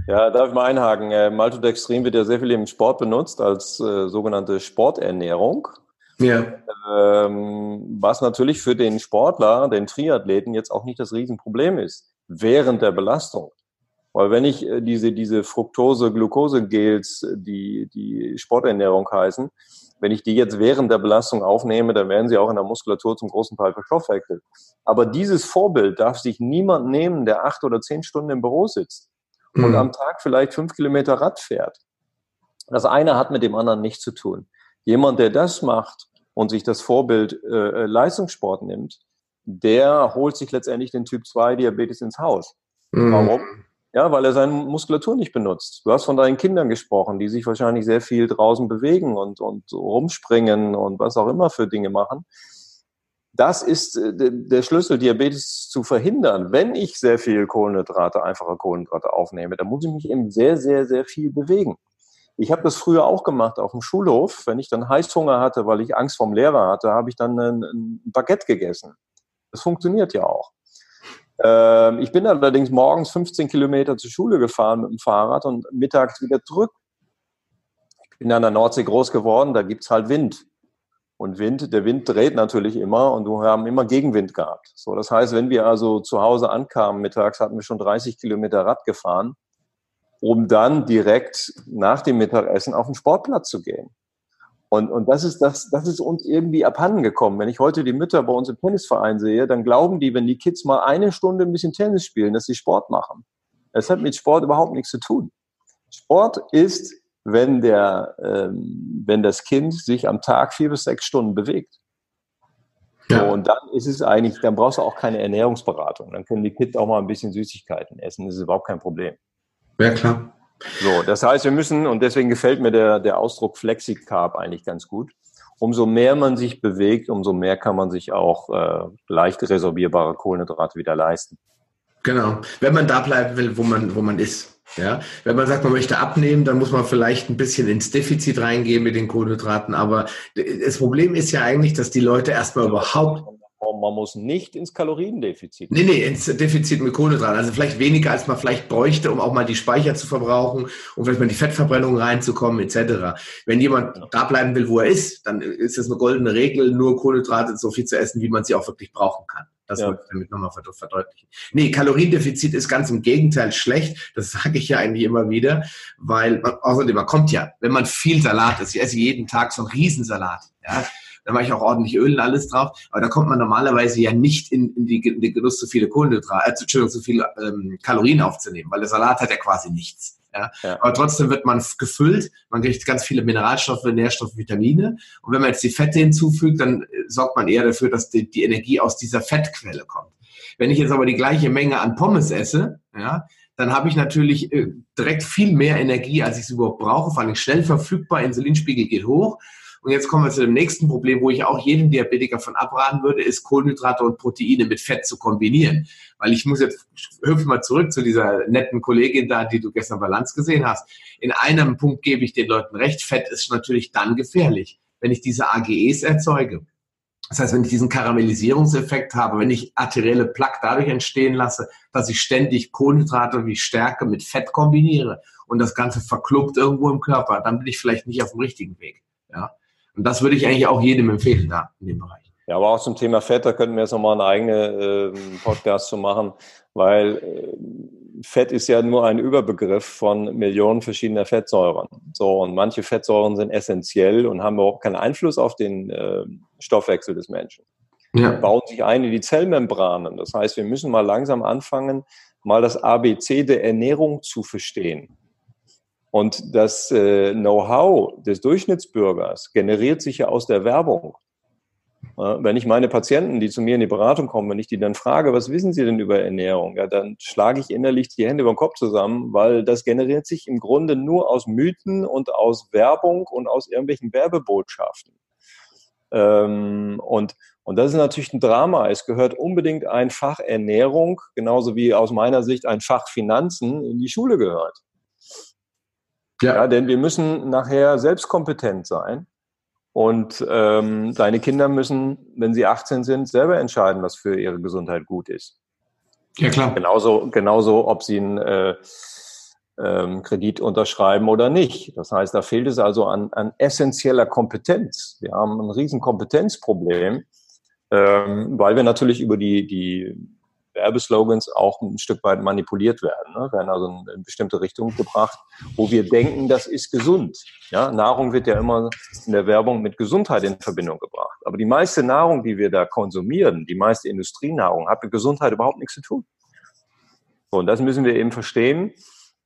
Ja, darf ich mal einhaken. Äh, Maltodextrin wird ja sehr viel im Sport benutzt als äh, sogenannte Sporternährung. Ja. Ähm, was natürlich für den Sportler, den Triathleten jetzt auch nicht das Riesenproblem ist, während der Belastung. Weil wenn ich äh, diese, diese Fructose-Glucose-Gels, die, die Sporternährung heißen, wenn ich die jetzt während der Belastung aufnehme, dann werden sie auch in der Muskulatur zum großen Teil verstoffwechselt. Aber dieses Vorbild darf sich niemand nehmen, der acht oder zehn Stunden im Büro sitzt mhm. und am Tag vielleicht fünf Kilometer Rad fährt. Das eine hat mit dem anderen nichts zu tun. Jemand, der das macht und sich das Vorbild äh, äh Leistungssport nimmt, der holt sich letztendlich den Typ 2 Diabetes ins Haus. Mhm. Warum? Ja, weil er seine Muskulatur nicht benutzt. Du hast von deinen Kindern gesprochen, die sich wahrscheinlich sehr viel draußen bewegen und, und rumspringen und was auch immer für Dinge machen das ist äh, der Schlüssel, Diabetes zu verhindern. Wenn ich sehr viel Kohlenhydrate, einfache Kohlenhydrate aufnehme, dann muss ich mich eben sehr, sehr, sehr viel bewegen. Ich habe das früher auch gemacht auf dem Schulhof. Wenn ich dann Heißhunger hatte, weil ich Angst vom Lehrer hatte, habe ich dann ein, ein Baguette gegessen. Das funktioniert ja auch. Ähm, ich bin allerdings morgens 15 Kilometer zur Schule gefahren mit dem Fahrrad und mittags wieder zurück. Ich bin an der Nordsee groß geworden, da gibt's halt Wind. Und Wind, der Wind dreht natürlich immer und wir haben immer Gegenwind gehabt. So, das heißt, wenn wir also zu Hause ankamen mittags, hatten wir schon 30 Kilometer Rad gefahren. um dann direkt nach dem Mittagessen auf den Sportplatz zu gehen. Und, und das, ist, das, das ist uns irgendwie abhanden gekommen. Wenn ich heute die Mütter bei uns im Tennisverein sehe, dann glauben die, wenn die Kids mal eine Stunde ein bisschen Tennis spielen, dass sie Sport machen. Das hat mit Sport überhaupt nichts zu tun. Sport ist, wenn, der, ähm, wenn das Kind sich am Tag vier bis sechs Stunden bewegt. Ja. So, und dann ist es eigentlich, dann brauchst du auch keine Ernährungsberatung. Dann können die Kids auch mal ein bisschen Süßigkeiten essen. Das ist überhaupt kein Problem. Ja, klar. So, das heißt, wir müssen, und deswegen gefällt mir der, der Ausdruck Flexicarb eigentlich ganz gut. Umso mehr man sich bewegt, umso mehr kann man sich auch äh, leicht resorbierbare Kohlenhydrate wieder leisten. Genau. Wenn man da bleiben will, wo man, wo man ist. Ja, wenn man sagt, man möchte abnehmen, dann muss man vielleicht ein bisschen ins Defizit reingehen mit den Kohlenhydraten. Aber das Problem ist ja eigentlich, dass die Leute erstmal überhaupt man muss nicht ins Kaloriendefizit. Nee, nee, ins Defizit mit Kohlenhydraten. Also vielleicht weniger, als man vielleicht bräuchte, um auch mal die Speicher zu verbrauchen, um vielleicht mal in die Fettverbrennung reinzukommen, etc. Wenn jemand da bleiben will, wo er ist, dann ist es eine goldene Regel, nur Kohlenhydrate so viel zu essen, wie man sie auch wirklich brauchen kann. Das ja. wollte ich damit nochmal verdeutlichen. Nee, Kaloriendefizit ist ganz im Gegenteil schlecht. Das sage ich ja eigentlich immer wieder, weil man, außerdem, man kommt ja, wenn man viel Salat isst, ich esse jeden Tag so einen Riesensalat, ja, da mache ich auch ordentlich Öl und alles drauf. Aber da kommt man normalerweise ja nicht in, in, die, in den Genuss, so viele Kohlenhydrate, äh, Entschuldigung, so viele ähm, Kalorien aufzunehmen, weil der Salat hat ja quasi nichts. Ja? ja? Aber trotzdem wird man gefüllt, man kriegt ganz viele Mineralstoffe, Nährstoffe, Vitamine. Und wenn man jetzt die Fette hinzufügt, dann äh, sorgt man eher dafür, dass die, die Energie aus dieser Fettquelle kommt. Wenn ich jetzt aber die gleiche Menge an Pommes esse, ja, dann habe ich natürlich äh, direkt viel mehr Energie, als ich es überhaupt brauche, vor allem schnell verfügbar, Insulinspiegel geht hoch und jetzt kommen wir zu dem nächsten Problem, wo ich auch jedem Diabetiker von abraten würde, ist Kohlenhydrate und Proteine mit Fett zu kombinieren. Weil ich muss jetzt, hüpfe mal zurück zu dieser netten Kollegin da, die du gestern bei Lanz gesehen hast. In einem Punkt gebe ich den Leuten recht, Fett ist natürlich dann gefährlich, wenn ich diese AGEs erzeuge. Das heißt, wenn ich diesen Karamellisierungseffekt habe, wenn ich arterielle Plaque dadurch entstehen lasse, dass ich ständig Kohlenhydrate wie Stärke mit Fett kombiniere und das Ganze verklumpt irgendwo im Körper, dann bin ich vielleicht nicht auf dem richtigen Weg. Ja. Und das würde ich eigentlich auch jedem empfehlen da in dem Bereich. Ja, aber auch zum Thema Fett, da könnten wir jetzt nochmal einen eigenen äh, Podcast zu machen, weil äh, Fett ist ja nur ein Überbegriff von Millionen verschiedener Fettsäuren. So, und manche Fettsäuren sind essentiell und haben überhaupt keinen Einfluss auf den äh, Stoffwechsel des Menschen. Ja. Bauen sich ein in die Zellmembranen. Das heißt, wir müssen mal langsam anfangen, mal das ABC der Ernährung zu verstehen. Und das äh, Know-how des Durchschnittsbürgers generiert sich ja aus der Werbung. Ja, wenn ich meine Patienten, die zu mir in die Beratung kommen, wenn ich die dann frage, was wissen sie denn über Ernährung, ja, dann schlage ich innerlich die Hände über den Kopf zusammen, weil das generiert sich im Grunde nur aus Mythen und aus Werbung und aus irgendwelchen Werbebotschaften. Ähm, und, und das ist natürlich ein Drama. Es gehört unbedingt ein Fach Ernährung, genauso wie aus meiner Sicht ein Fach Finanzen in die Schule gehört. Ja. ja, denn wir müssen nachher selbstkompetent sein. Und ähm, deine Kinder müssen, wenn sie 18 sind, selber entscheiden, was für ihre Gesundheit gut ist. Ja, klar. Genauso, genauso ob sie einen äh, ähm, Kredit unterschreiben oder nicht. Das heißt, da fehlt es also an, an essentieller Kompetenz. Wir haben ein riesen Kompetenzproblem, ähm, weil wir natürlich über die, die Werbeslogans auch ein Stück weit manipuliert werden, ne? werden also in, bestimmte Richtungen gebracht, wo wir denken, das ist gesund. Ja? Nahrung wird ja immer in der Werbung mit Gesundheit in Verbindung gebracht. Aber die meiste Nahrung, die wir da konsumieren, die meiste Industrienahrung, hat mit Gesundheit überhaupt nichts zu tun. Und das müssen wir eben verstehen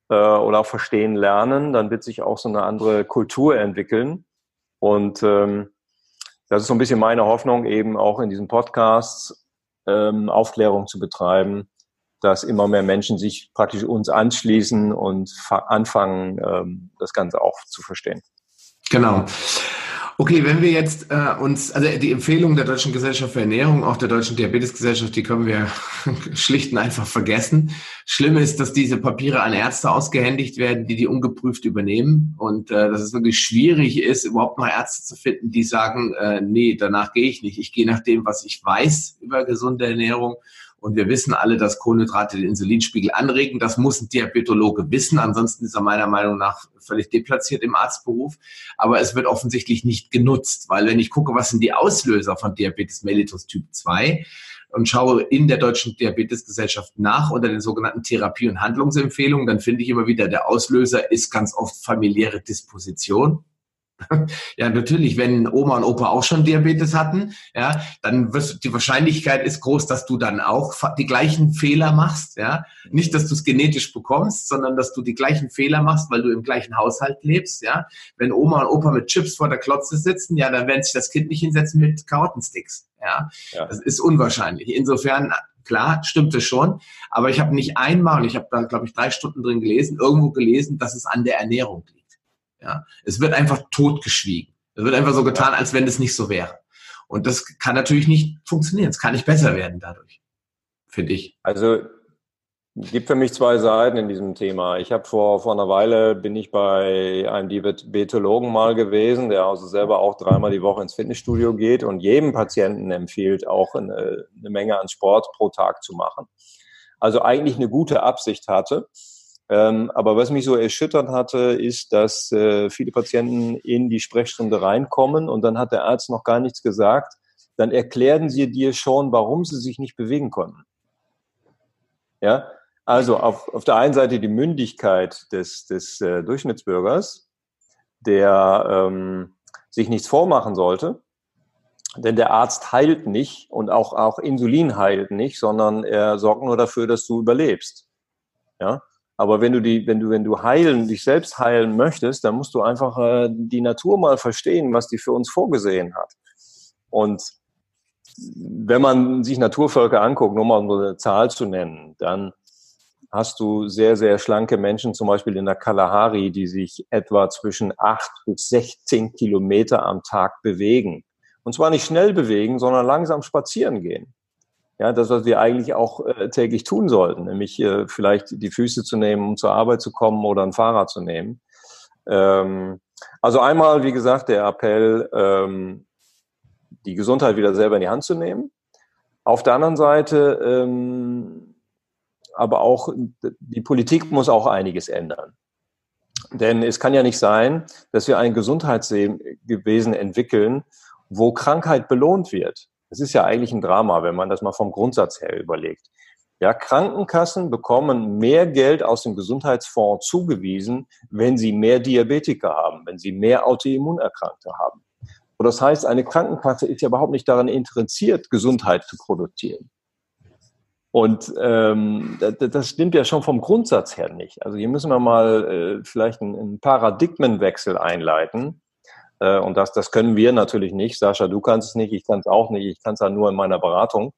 äh, oder auch verstehen lernen. Dann wird sich auch so eine andere Kultur entwickeln. Und ähm, das ist so ein bisschen meine Hoffnung eben auch in diesen Podcasts, ähm, Aufklärung zu betreiben, dass immer mehr Menschen sich praktisch uns anschließen und anfangen, ähm, das Ganze auch zu verstehen. Genau. Okay, wenn wir jetzt äh, uns, also die Empfehlung der Deutschen Gesellschaft für Ernährung, auch der Deutschen Diabetesgesellschaft, die können wir schlicht und einfach vergessen. Schlimm ist, dass diese Papiere an Ärzte ausgehändigt werden, die die ungeprüft übernehmen und äh, dass es wirklich schwierig ist, überhaupt noch Ärzte zu finden, die sagen, äh, nee, danach gehe ich nicht. Ich gehe nach dem, was ich weiß über gesunde Ernährung Und wir wissen alle, dass Kohlenhydrate den Insulinspiegel anregen. Das muss ein Diabetologe wissen. Ansonsten ist er meiner Meinung nach völlig deplatziert im Arztberuf. Aber es wird offensichtlich nicht genutzt, weil wenn ich gucke, was sind die Auslöser von Diabetes mellitus Typ 2 und schaue in der Deutschen Diabetesgesellschaft nach unter den sogenannten Therapie- und Handlungsempfehlungen, dann finde ich immer wieder, der Auslöser ist ganz oft familiäre Disposition. Ja, natürlich, wenn Oma und Opa auch schon Diabetes hatten, ja, dann wirst die Wahrscheinlichkeit ist groß, dass du dann auch die gleichen Fehler machst, ja. Nicht, dass du es genetisch bekommst, sondern dass du die gleichen Fehler machst, weil du im gleichen Haushalt lebst, ja. Wenn Oma und Opa mit Chips vor der Klotze sitzen, ja, dann werden sich das Kind nicht hinsetzen mit Karottensticks, ja. ja. Das ist unwahrscheinlich. Insofern klar, stimmt es schon. Aber ich habe nicht einmal, und ich habe da, glaube ich, drei Stunden drin gelesen, irgendwo gelesen, dass es an der Ernährung liegt. Ja, es wird einfach totgeschwiegen. Es wird einfach so getan, als wenn es nicht so wäre. Und das kann natürlich nicht funktionieren. Es kann nicht besser werden dadurch, finde ich. Also gibt für mich zwei Seiten in diesem Thema. Ich habe vor, vor einer Weile bin ich bei einem Diabetologen mal gewesen, der also selber auch dreimal die Woche ins Fitnessstudio geht und jedem Patienten empfiehlt, auch eine, eine Menge an Sport pro Tag zu machen. Also eigentlich eine gute Absicht hatte. Ähm, aber was mich so erschüttert hatte, ist, dass äh, viele Patienten in die Sprechstunde reinkommen und dann hat der Arzt noch gar nichts gesagt. Dann erklären sie dir schon, warum sie sich nicht bewegen konnten. Ja, also auf, auf der einen Seite die Mündigkeit des, des äh, Durchschnittsbürgers, der ähm, sich nichts vormachen sollte, denn der Arzt heilt nicht und auch, auch Insulin heilt nicht, sondern er sorgt nur dafür, dass du überlebst. Ja, aber wenn du die, wenn du, wenn du heilen, dich selbst heilen möchtest, dann musst du einfach äh, die Natur mal verstehen, was die für uns vorgesehen hat. Und wenn man sich Naturvölker anguckt, nur mal um eine Zahl zu nennen, dann hast du sehr, sehr schlanke Menschen, zum Beispiel in der Kalahari, die sich etwa zwischen acht bis 16 Kilometer am Tag bewegen. Und zwar nicht schnell bewegen, sondern langsam spazieren gehen. Ja, das, was wir eigentlich auch äh, täglich tun sollten, nämlich äh, vielleicht die Füße zu nehmen, um zur Arbeit zu kommen oder ein Fahrrad zu nehmen. Ähm, also einmal, wie gesagt, der Appell, ähm, die Gesundheit wieder selber in die Hand zu nehmen. Auf der anderen Seite, ähm, aber auch die Politik muss auch einiges ändern. Denn es kann ja nicht sein, dass wir ein Gesundheitswesen entwickeln, wo Krankheit belohnt wird. Das ist ja eigentlich ein Drama, wenn man das mal vom Grundsatz her überlegt. Ja, Krankenkassen bekommen mehr Geld aus dem Gesundheitsfonds zugewiesen, wenn sie mehr Diabetiker haben, wenn sie mehr Autoimmunerkrankte haben. Und das heißt, eine Krankenkasse ist ja überhaupt nicht daran interessiert, Gesundheit zu produzieren. Und ähm, das, stimmt ja schon vom Grundsatz her nicht. Also hier müssen wir mal äh, vielleicht einen, einen Paradigmenwechsel einleiten. Äh, und das, das können wir natürlich nicht. Sascha, du kannst es nicht, ich kann es auch nicht, ich kann es ja nur in meiner Beratung.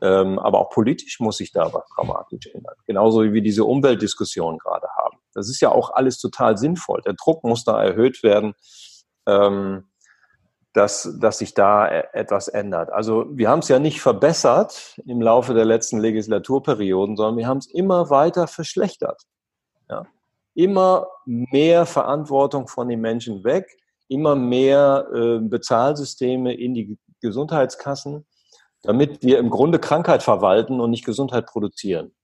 Ähm, aber auch politisch muss sich da was dramatisch ändern. Genauso wie wir diese Umweltdiskussion gerade haben. Das ist ja auch alles total sinnvoll. Der Druck muss da erhöht werden, ähm, dass, dass sich da e, etwas ändert. Also wir haben es ja nicht verbessert im Laufe der letzten Legislaturperioden, sondern wir haben es immer weiter verschlechtert. Ja? Immer mehr Verantwortung von den Menschen weg immer mehr äh, Bezahlsysteme in die Gesundheitskassen, damit wir im Grunde Krankheit verwalten und nicht Gesundheit produzieren.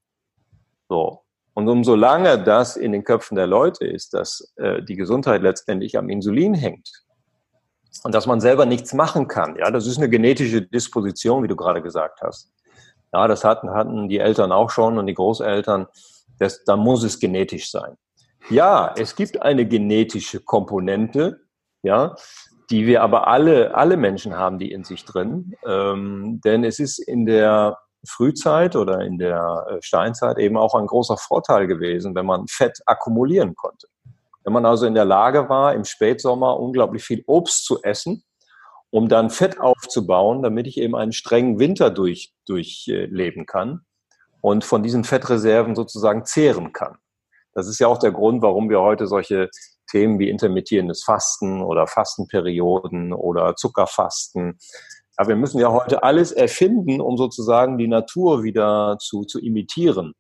So. Und umso lange das in den Köpfen der Leute ist, dass äh, die Gesundheit letztendlich am Insulin hängt und dass man selber nichts machen kann, ja, das ist eine genetische Disposition, wie du gerade gesagt hast. Ja, das hatten, hatten die Eltern auch schon und die Großeltern. Das, da muss es genetisch sein. Ja, es gibt eine genetische Komponente, ja, die wir aber alle, alle Menschen haben die in sich drin. Ähm, denn es ist in der Frühzeit oder in der äh, Steinzeit eben auch ein großer Vorteil gewesen, wenn man Fett akkumulieren konnte. Wenn man also in der Lage war, im Spätsommer unglaublich viel Obst zu essen, um dann Fett aufzubauen, damit ich eben einen strengen Winter durch, durchleben kann und von diesen Fettreserven sozusagen zehren kann. Das ist ja auch der Grund, warum wir heute solche Themen wie intermittierendes Fasten oder Fastenperioden oder Zuckerfasten. Aber wir müssen ja heute alles erfinden, um sozusagen die Natur wieder zu, zu imitieren.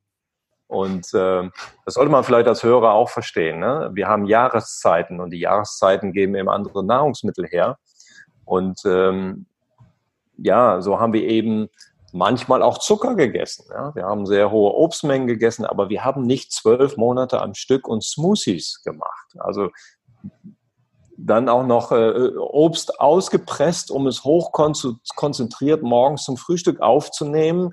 Und äh, das sollte man vielleicht als Hörer auch verstehen. Ne? Wir haben Jahreszeiten und die Jahreszeiten geben eben andere Nahrungsmittel her. Und ähm, ja, so haben wir eben manchmal auch Zucker gegessen. Ja? Wir haben sehr hohe Obstmengen gegessen, aber wir haben nicht zwölf Monate am Stück und Smoothies gemacht. Also dann auch noch äh, Obst ausgepresst, um es hoch konzentriert morgens zum Frühstück aufzunehmen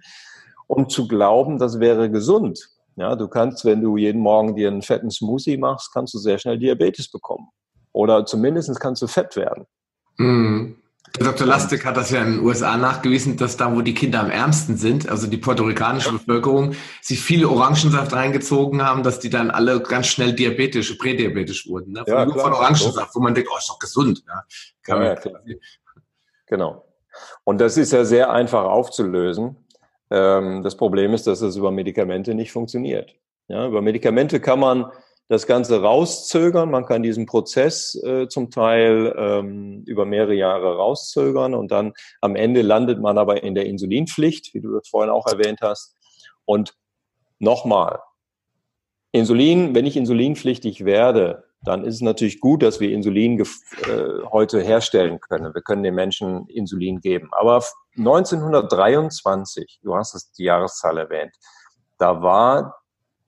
und zu glauben, das wäre gesund. Ja, du kannst, wenn du jeden Morgen dir einen fetten Smoothie machst, kannst du sehr schnell Diabetes bekommen. Oder zumindest kannst du fett werden. Mhm. Dr. Lastik hat das ja in den USA nachgewiesen, dass da, wo die Kinder am ärmsten sind, also die puerto-ricanische Bevölkerung, sich viele Orangensaft reingezogen haben, dass die dann alle ganz schnell diabetisch, prädiabetisch wurden. Ne? Von, ja, von Orangensaft, wo man denkt, oh, ist doch gesund. Ja, ja, ja genau. Und das ist ja sehr einfach aufzulösen. Ähm, das Problem ist, dass es über Medikamente nicht funktioniert. Ja, über Medikamente kann man das Ganze rauszögern. Man kann diesen Prozess äh, zum Teil ähm, über mehrere Jahre rauszögern und dann am Ende landet man aber in der Insulinpflicht, wie du das vorhin auch erwähnt hast. Und nochmal, Insulin, wenn ich insulinpflichtig werde, dann ist es natürlich gut, dass wir Insulin äh, heute herstellen können. Wir können den Menschen Insulin geben. Aber 1923, du hast es die Jahreszahl erwähnt, da war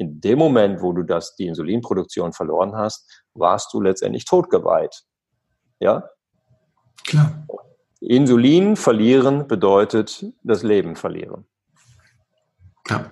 in dem Moment, wo du das, die Insulinproduktion verloren hast, warst du letztendlich totgeweiht. Ja? Klar. Insulin verlieren bedeutet das Leben verlieren. Ja.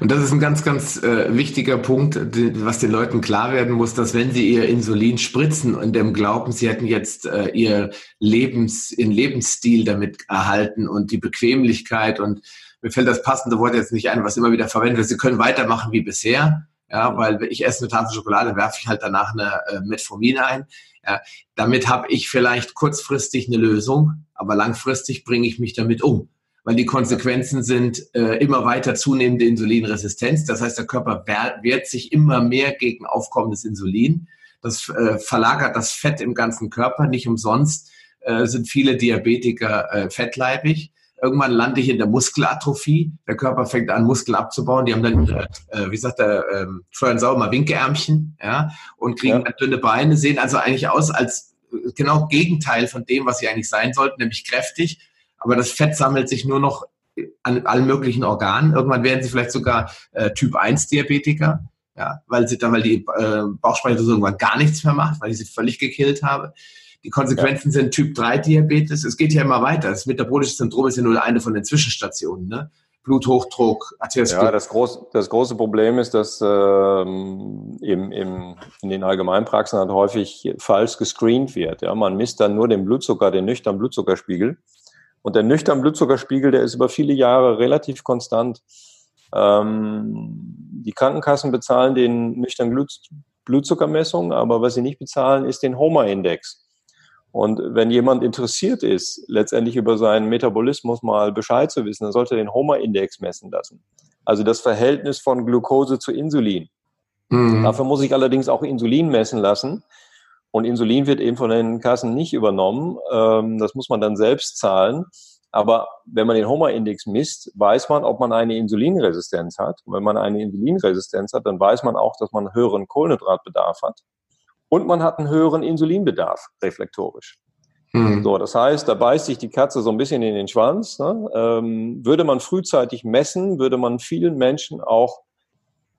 Und das ist ein ganz, ganz äh, wichtiger Punkt, was den Leuten klar werden muss, dass wenn sie ihr Insulin spritzen und dem glauben, sie hätten jetzt äh, ihr Lebens, ihren Lebensstil damit erhalten und die Bequemlichkeit und mir fällt das passende Wort jetzt nicht ein, was immer wieder verwendet wird. Sie können weitermachen wie bisher. Ja, weil ich esse eine Tafel Schokolade, werfe ich halt danach eine äh, Metformin ein. Ja, damit habe ich vielleicht kurzfristig eine Lösung, aber langfristig bringe ich mich damit um, weil die Konsequenzen sind äh, immer weiter zunehmende Insulinresistenz. Das heißt, der Körper wehrt sich immer mehr gegen aufkommendes Insulin. Das äh, verlagert das Fett im ganzen Körper. Nicht umsonst äh, sind viele Diabetiker äh, fettleibig. Irgendwann lande ich in der Muskelatrophie. Der Körper fängt an, Muskel abzubauen. Die haben dann, äh, äh wie sagt der äh, Florian Sauer, mal Winkeärmchen, ja, und kriegen ja. dünne Beine, sehen also eigentlich aus als äh, genau Gegenteil von dem, was sie eigentlich sein sollten, nämlich kräftig. Aber das Fett sammelt sich nur noch an allen möglichen Organen. Irgendwann werden sie vielleicht sogar äh, Typ 1 Diabetiker, ja, weil sie dann, weil die äh, Bauchspeicheldrüse irgendwann gar nichts mehr macht, weil ich sie völlig gekillt habe. Die Konsequenzen ja. sind Typ 3 Diabetes. Es geht ja immer weiter. Das metabolische Syndrom ist ja nur eine von den Zwischenstationen. Ne? Bluthochdruck, Arteriosklerose. Ja, das, groß, das große Problem ist, dass ähm, im, im, in den Allgemeinpraxen halt häufig falsch gescreent wird. Ja? Man misst dann nur den Blutzucker, den nüchternen Blutzuckerspiegel. Und der nüchterne Blutzuckerspiegel, der ist über viele Jahre relativ konstant. Ähm, die Krankenkassen bezahlen den nüchternen Blut, Blutzuckermessung, aber was sie nicht bezahlen, ist den Homer-Index. Und wenn jemand interessiert ist, letztendlich über seinen Metabolismus mal Bescheid zu wissen, dann sollte er den Homer-Index messen lassen. Also das Verhältnis von Glucose zu Insulin. Mhm. Dafür muss ich allerdings auch Insulin messen lassen. Und Insulin wird eben von den Kassen nicht übernommen. Ähm, das muss man dann selbst zahlen. Aber wenn man den Homer-Index misst, weiß man, ob man eine Insulinresistenz hat. Und wenn man eine Insulinresistenz hat, dann weiß man auch, dass man einen höheren Kohlenhydratbedarf hat und man hat einen höheren Insulinbedarf reflektorisch. Mhm. So, das heißt, da beißt sich die Katze so ein bisschen in den Schwanz. Ne? Ähm, würde man frühzeitig messen, würde man vielen Menschen auch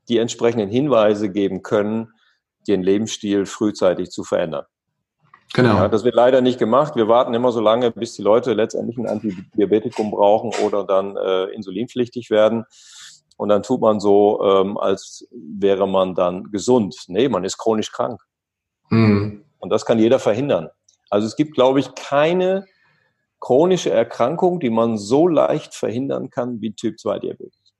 die entsprechenden Hinweise geben können, den Lebensstil frühzeitig zu verändern. Genau. Ja, das wird leider nicht gemacht. Wir warten immer so lange, bis die Leute letztendlich ein Antidiabetikum brauchen oder dann äh, insulinpflichtig werden. Und dann tut man so, ähm, als wäre man dann gesund. Nee, man ist chronisch krank. Mhm. Und das kann jeder verhindern. Also es gibt, glaube ich, keine chronische Erkrankung, die man so leicht verhindern kann wie Typ 2 Diabetes.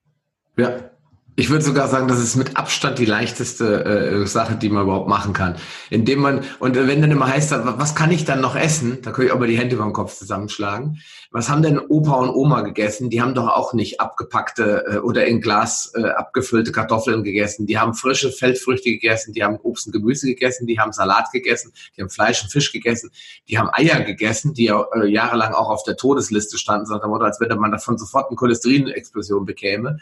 Ja, ich würde sogar sagen, das ist mit Abstand die leichteste äh, Sache, die man überhaupt machen kann. Indem man, und wenn dann immer heißt, was kann ich dann noch essen? Da könnte ich auch mal die Hände über den Kopf zusammenschlagen. Was haben denn Opa und Oma gegessen? Die haben doch auch nicht abgepackte äh, oder in Glas äh, abgefüllte Kartoffeln gegessen. Die haben frische Feldfrüchte gegessen, die haben Obst und Gemüse gegessen, die haben Salat gegessen, die haben Fleisch und Fisch gegessen, die haben Eier gegessen, die ja äh, jahrelang auch auf der Todesliste standen, so als wenn man davon sofort eine Cholesterinexplosion bekäme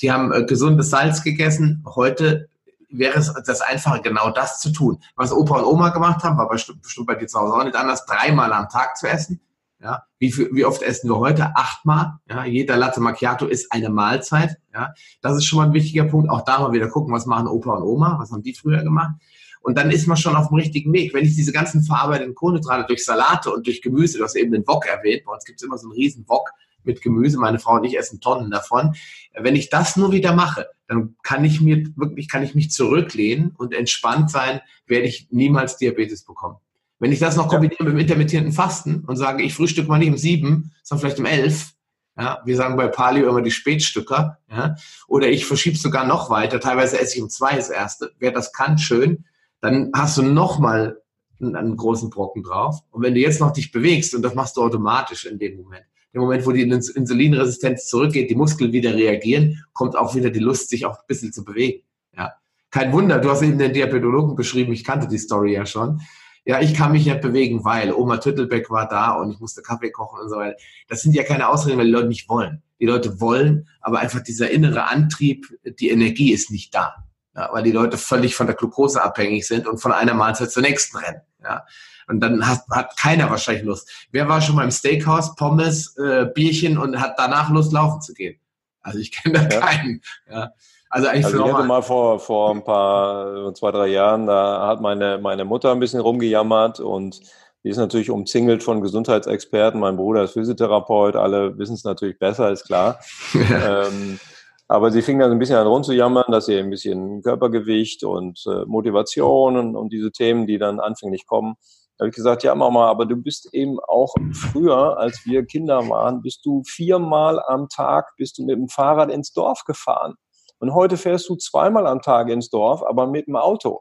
die haben äh, gesundes Salz gegessen. Heute wäre es das Einfache, genau das zu tun. Was Opa und Oma gemacht haben, war bestimmt, bestimmt bei dir zu Hause auch nicht anders, dreimal am Tag zu essen. Ja, wie, viel, wie oft essen wir heute? Achtmal. Ja, jeder Latte Macchiato ist eine Mahlzeit. Ja, das ist schon mal ein wichtiger Punkt. Auch da mal wieder gucken, was machen Opa und Oma, was haben die früher gemacht. Und dann ist man schon auf dem richtigen Weg. Wenn ich diese ganzen verarbeiteten Kohlenhydrate durch Salate und durch Gemüse, du hast eben den Wok erwähnt, bei uns gibt es immer so einen riesen Wok mit Gemüse, meine Frau und ich essen Tonnen davon. Wenn ich das nur wieder mache, dann kann ich mir wirklich, kann ich mich zurücklehnen und entspannt sein, werde ich niemals Diabetes bekommen. Wenn ich das noch kombiniere mit dem intermittierenden Fasten und sage, ich frühstücke mal nicht um sieben, sondern vielleicht um elf, ja, wir sagen bei Palio immer die Spätstücker, ja, oder ich verschiebe sogar noch weiter, teilweise esse ich um zwei das erste. Wer das kann, schön, dann hast du noch mal einen, einen großen Brocken drauf. Und wenn du jetzt noch dich bewegst, und das machst du automatisch in dem Moment, im Moment, wo die Insulinresistenz zurückgeht, die Muskeln wieder reagieren, kommt auch wieder die Lust, sich auch ein bisschen zu bewegen. Ja. Kein Wunder, du hast eben den Diabetologen beschrieben, ich kannte die Story ja schon. Ja, ich kann mich nicht bewegen, weil Oma Tüttelbeck war da und ich musste Kaffee kochen und so weiter. Das sind ja keine Ausreden, weil die Leute nicht wollen. Die Leute wollen, aber einfach dieser innere Antrieb, die Energie ist nicht da. Ja, weil die Leute völlig von der Glucose abhängig sind und von einer Mahlzeit zur nächsten rennen. Ja. Und dann hat, hat keiner wahrscheinlich Lust. Wer war schon mal im Steakhouse, Pommes, äh, Bierchen und hat danach Lust, laufen zu gehen? Also ich kenne da ja. keinen. Ja. Also, eigentlich also ich hatte mal vor, vor ein paar, zwei, drei Jahren, da hat meine, meine Mutter ein bisschen rumgejammert und die ist natürlich umzingelt von Gesundheitsexperten. Mein Bruder ist Physiotherapeut, alle wissen es natürlich besser, ist klar. Ähm, aber sie fing dann ein bisschen an rumzujammern, dass sie ein bisschen Körpergewicht und äh, Motivation und, und diese Themen, die dann anfänglich kommen, da habe ich gesagt, ja Mama, aber du bist eben auch früher, als wir Kinder waren, bist du viermal am Tag, bist du mit dem Fahrrad ins Dorf gefahren. Und heute fährst du zweimal am Tag ins Dorf, aber mit dem Auto.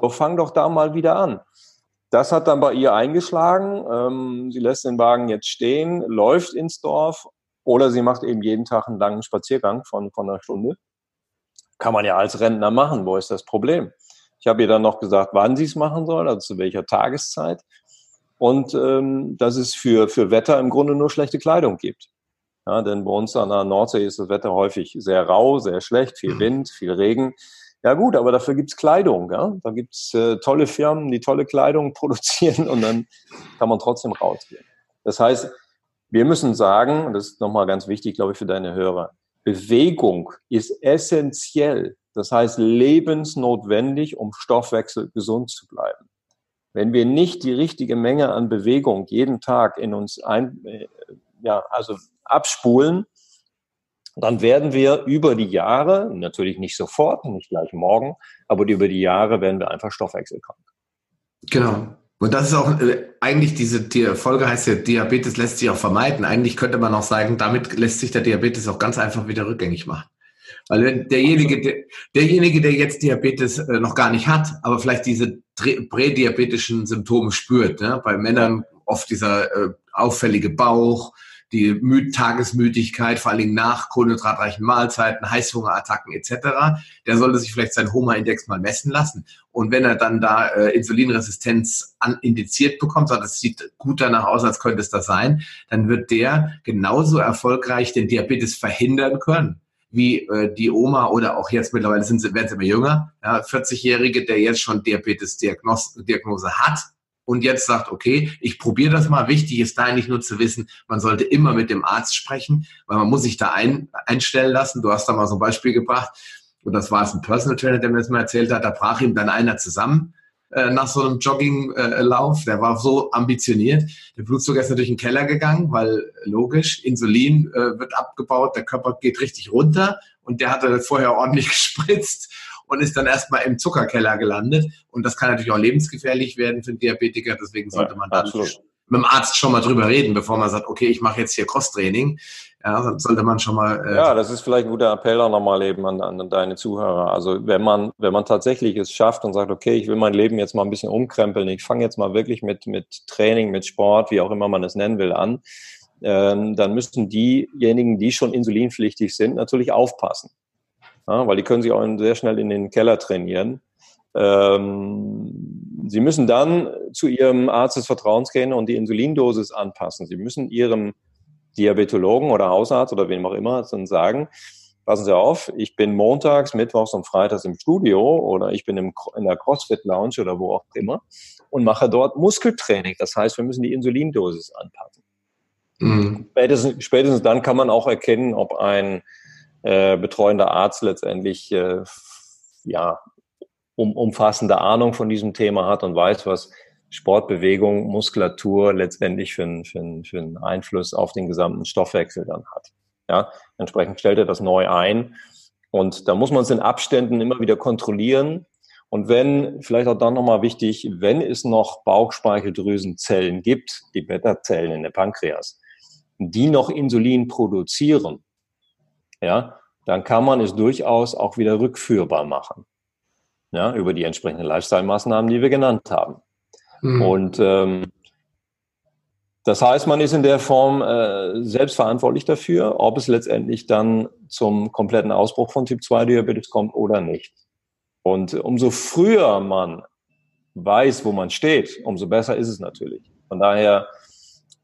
So fang doch da mal wieder an. Das hat dann bei ihr eingeschlagen. Ähm, sie lässt den Wagen jetzt stehen, läuft ins Dorf oder sie macht eben jeden Tag einen langen Spaziergang von, von einer Stunde. Kann man ja als Rentner machen. Wo ist das Problem? Ich habe ihr dann noch gesagt, wann sie es machen soll, also zu welcher Tageszeit. Und ähm, dass es für, für Wetter im Grunde nur schlechte Kleidung gibt. Ja, denn bei uns an der Nordsee ist das Wetter häufig sehr rau, sehr schlecht, viel mhm. Wind, viel Regen. Ja gut, aber dafür gibt's Kleidung. Ja? Da gibt's äh, tolle Firmen, die tolle Kleidung produzieren und dann kann man trotzdem rausgehen. Das heißt, wir müssen sagen, und das ist nochmal ganz wichtig, glaube ich, für deine Hörer, Bewegung ist essentiell das heißt lebensnotwendig, um Stoffwechsel gesund zu bleiben. Wenn wir nicht die richtige Menge an Bewegung jeden Tag in uns ein, äh, ja, also abspulen, dann werden wir über die Jahre, natürlich nicht sofort, nicht gleich morgen, aber über die Jahre werden wir einfach stoffwechselkrank. Genau. Und das ist auch äh, eigentlich diese die Folge heißt ja Diabetes lässt sich auch vermeiden. Eigentlich könnte man auch sagen, damit lässt sich der Diabetes auch ganz einfach wieder rückgängig machen. Weil wenn derjenige, der, derjenige, der jetzt Diabetes äh, noch gar nicht hat, aber vielleicht diese prädiabetischen Symptome spürt, ne? bei Männern oft dieser äh, auffällige Bauch, die Mü Tagesmüdigkeit, vor allen Dingen nach kohlenhydratreichen Mahlzeiten, Heißhungerattacken etc., der sollte sich vielleicht seinen HOMA-Index mal messen lassen. Und wenn er dann da äh, Insulinresistenz an, indiziert bekommt, sagt, es sieht gut danach aus, als könnte es das sein, dann wird der genauso erfolgreich den Diabetes verhindern können wie äh, die Oma oder auch jetzt mittlerweile sind sie, werden sie immer jünger, ja, 40-Jährige, der jetzt schon Diabetes-Diagnose hat und jetzt sagt, okay, ich probiere das mal. Wichtig ist da eigentlich nur zu wissen, man sollte immer mit dem Arzt sprechen, weil man muss sich da ein, einstellen lassen. Du hast da mal so ein Beispiel gebracht und das war es ein Personal Trainer, der mir das mal erzählt hat, da brach ihm dann einer zusammen äh, nach so einem Jogginglauf. der war so ambitioniert. Der Blutzucker ist natürlich in den Keller gegangen, weil logisch, Insulin äh, wird abgebaut, der Körper geht richtig runter und der hatte vorher ordentlich gespritzt und ist dann erstmal im Zuckerkeller gelandet. Und das kann natürlich auch lebensgefährlich werden für einen Diabetiker. Deswegen sollte man dann absolut. Mit dem Arzt schon mal drüber reden, bevor man sagt, okay, ich mache jetzt hier Crosstraining. Ja, sollte man schon mal. Äh ja, das ist vielleicht ein guter Appell auch nochmal eben an, an deine Zuhörer. Also wenn man, wenn man tatsächlich es schafft und sagt, okay, ich will mein Leben jetzt mal ein bisschen umkrempeln, ich fange jetzt mal wirklich mit, mit Training, mit Sport, wie auch immer man es nennen will, an, ähm, dann müssen diejenigen, die schon insulinpflichtig sind, natürlich aufpassen. Ja, weil die können sich auch sehr schnell in den Keller trainieren. Ähm, Sie müssen dann zu Ihrem Arzt des Vertrauens gehen und die Insulindosis anpassen. Sie müssen Ihrem Diabetologen oder Hausarzt oder wem auch immer dann sagen, passen Sie auf, ich bin montags, mittwochs und freitags im Studio oder ich bin im, in der CrossFit Lounge oder wo auch immer und mache dort Muskeltraining. Das heißt, wir müssen die Insulindosis anpassen. Mhm. Spätestens, spätestens dann kann man auch erkennen, ob ein äh, betreuender Arzt letztendlich äh, ja, um, umfassende Ahnung von diesem Thema hat und weiß, was Sportbewegung, Muskulatur letztendlich für, einen, für, einen, für einen Einfluss auf den gesamten Stoffwechsel dann hat. Ja, entsprechend stellt er das neu ein. Und da muss man es in Abständen immer wieder kontrollieren. Und wenn, vielleicht auch dann nochmal wichtig, wenn es noch Bauchspeicheldrüsenzellen gibt, die Beta-Zellen in der Pankreas, die noch Insulin produzieren, ja, dann kann man es durchaus auch wieder rückführbar machen. Ja, über die entsprechenden Lifestyle-Maßnahmen, die wir genannt haben. Mhm. Und ähm, das heißt, man ist in der Form äh, selbstverantwortlich dafür, ob es letztendlich dann zum kompletten Ausbruch von Typ-2-Diabetes kommt oder nicht. Und umso früher man weiß, wo man steht, umso besser ist es natürlich. Von daher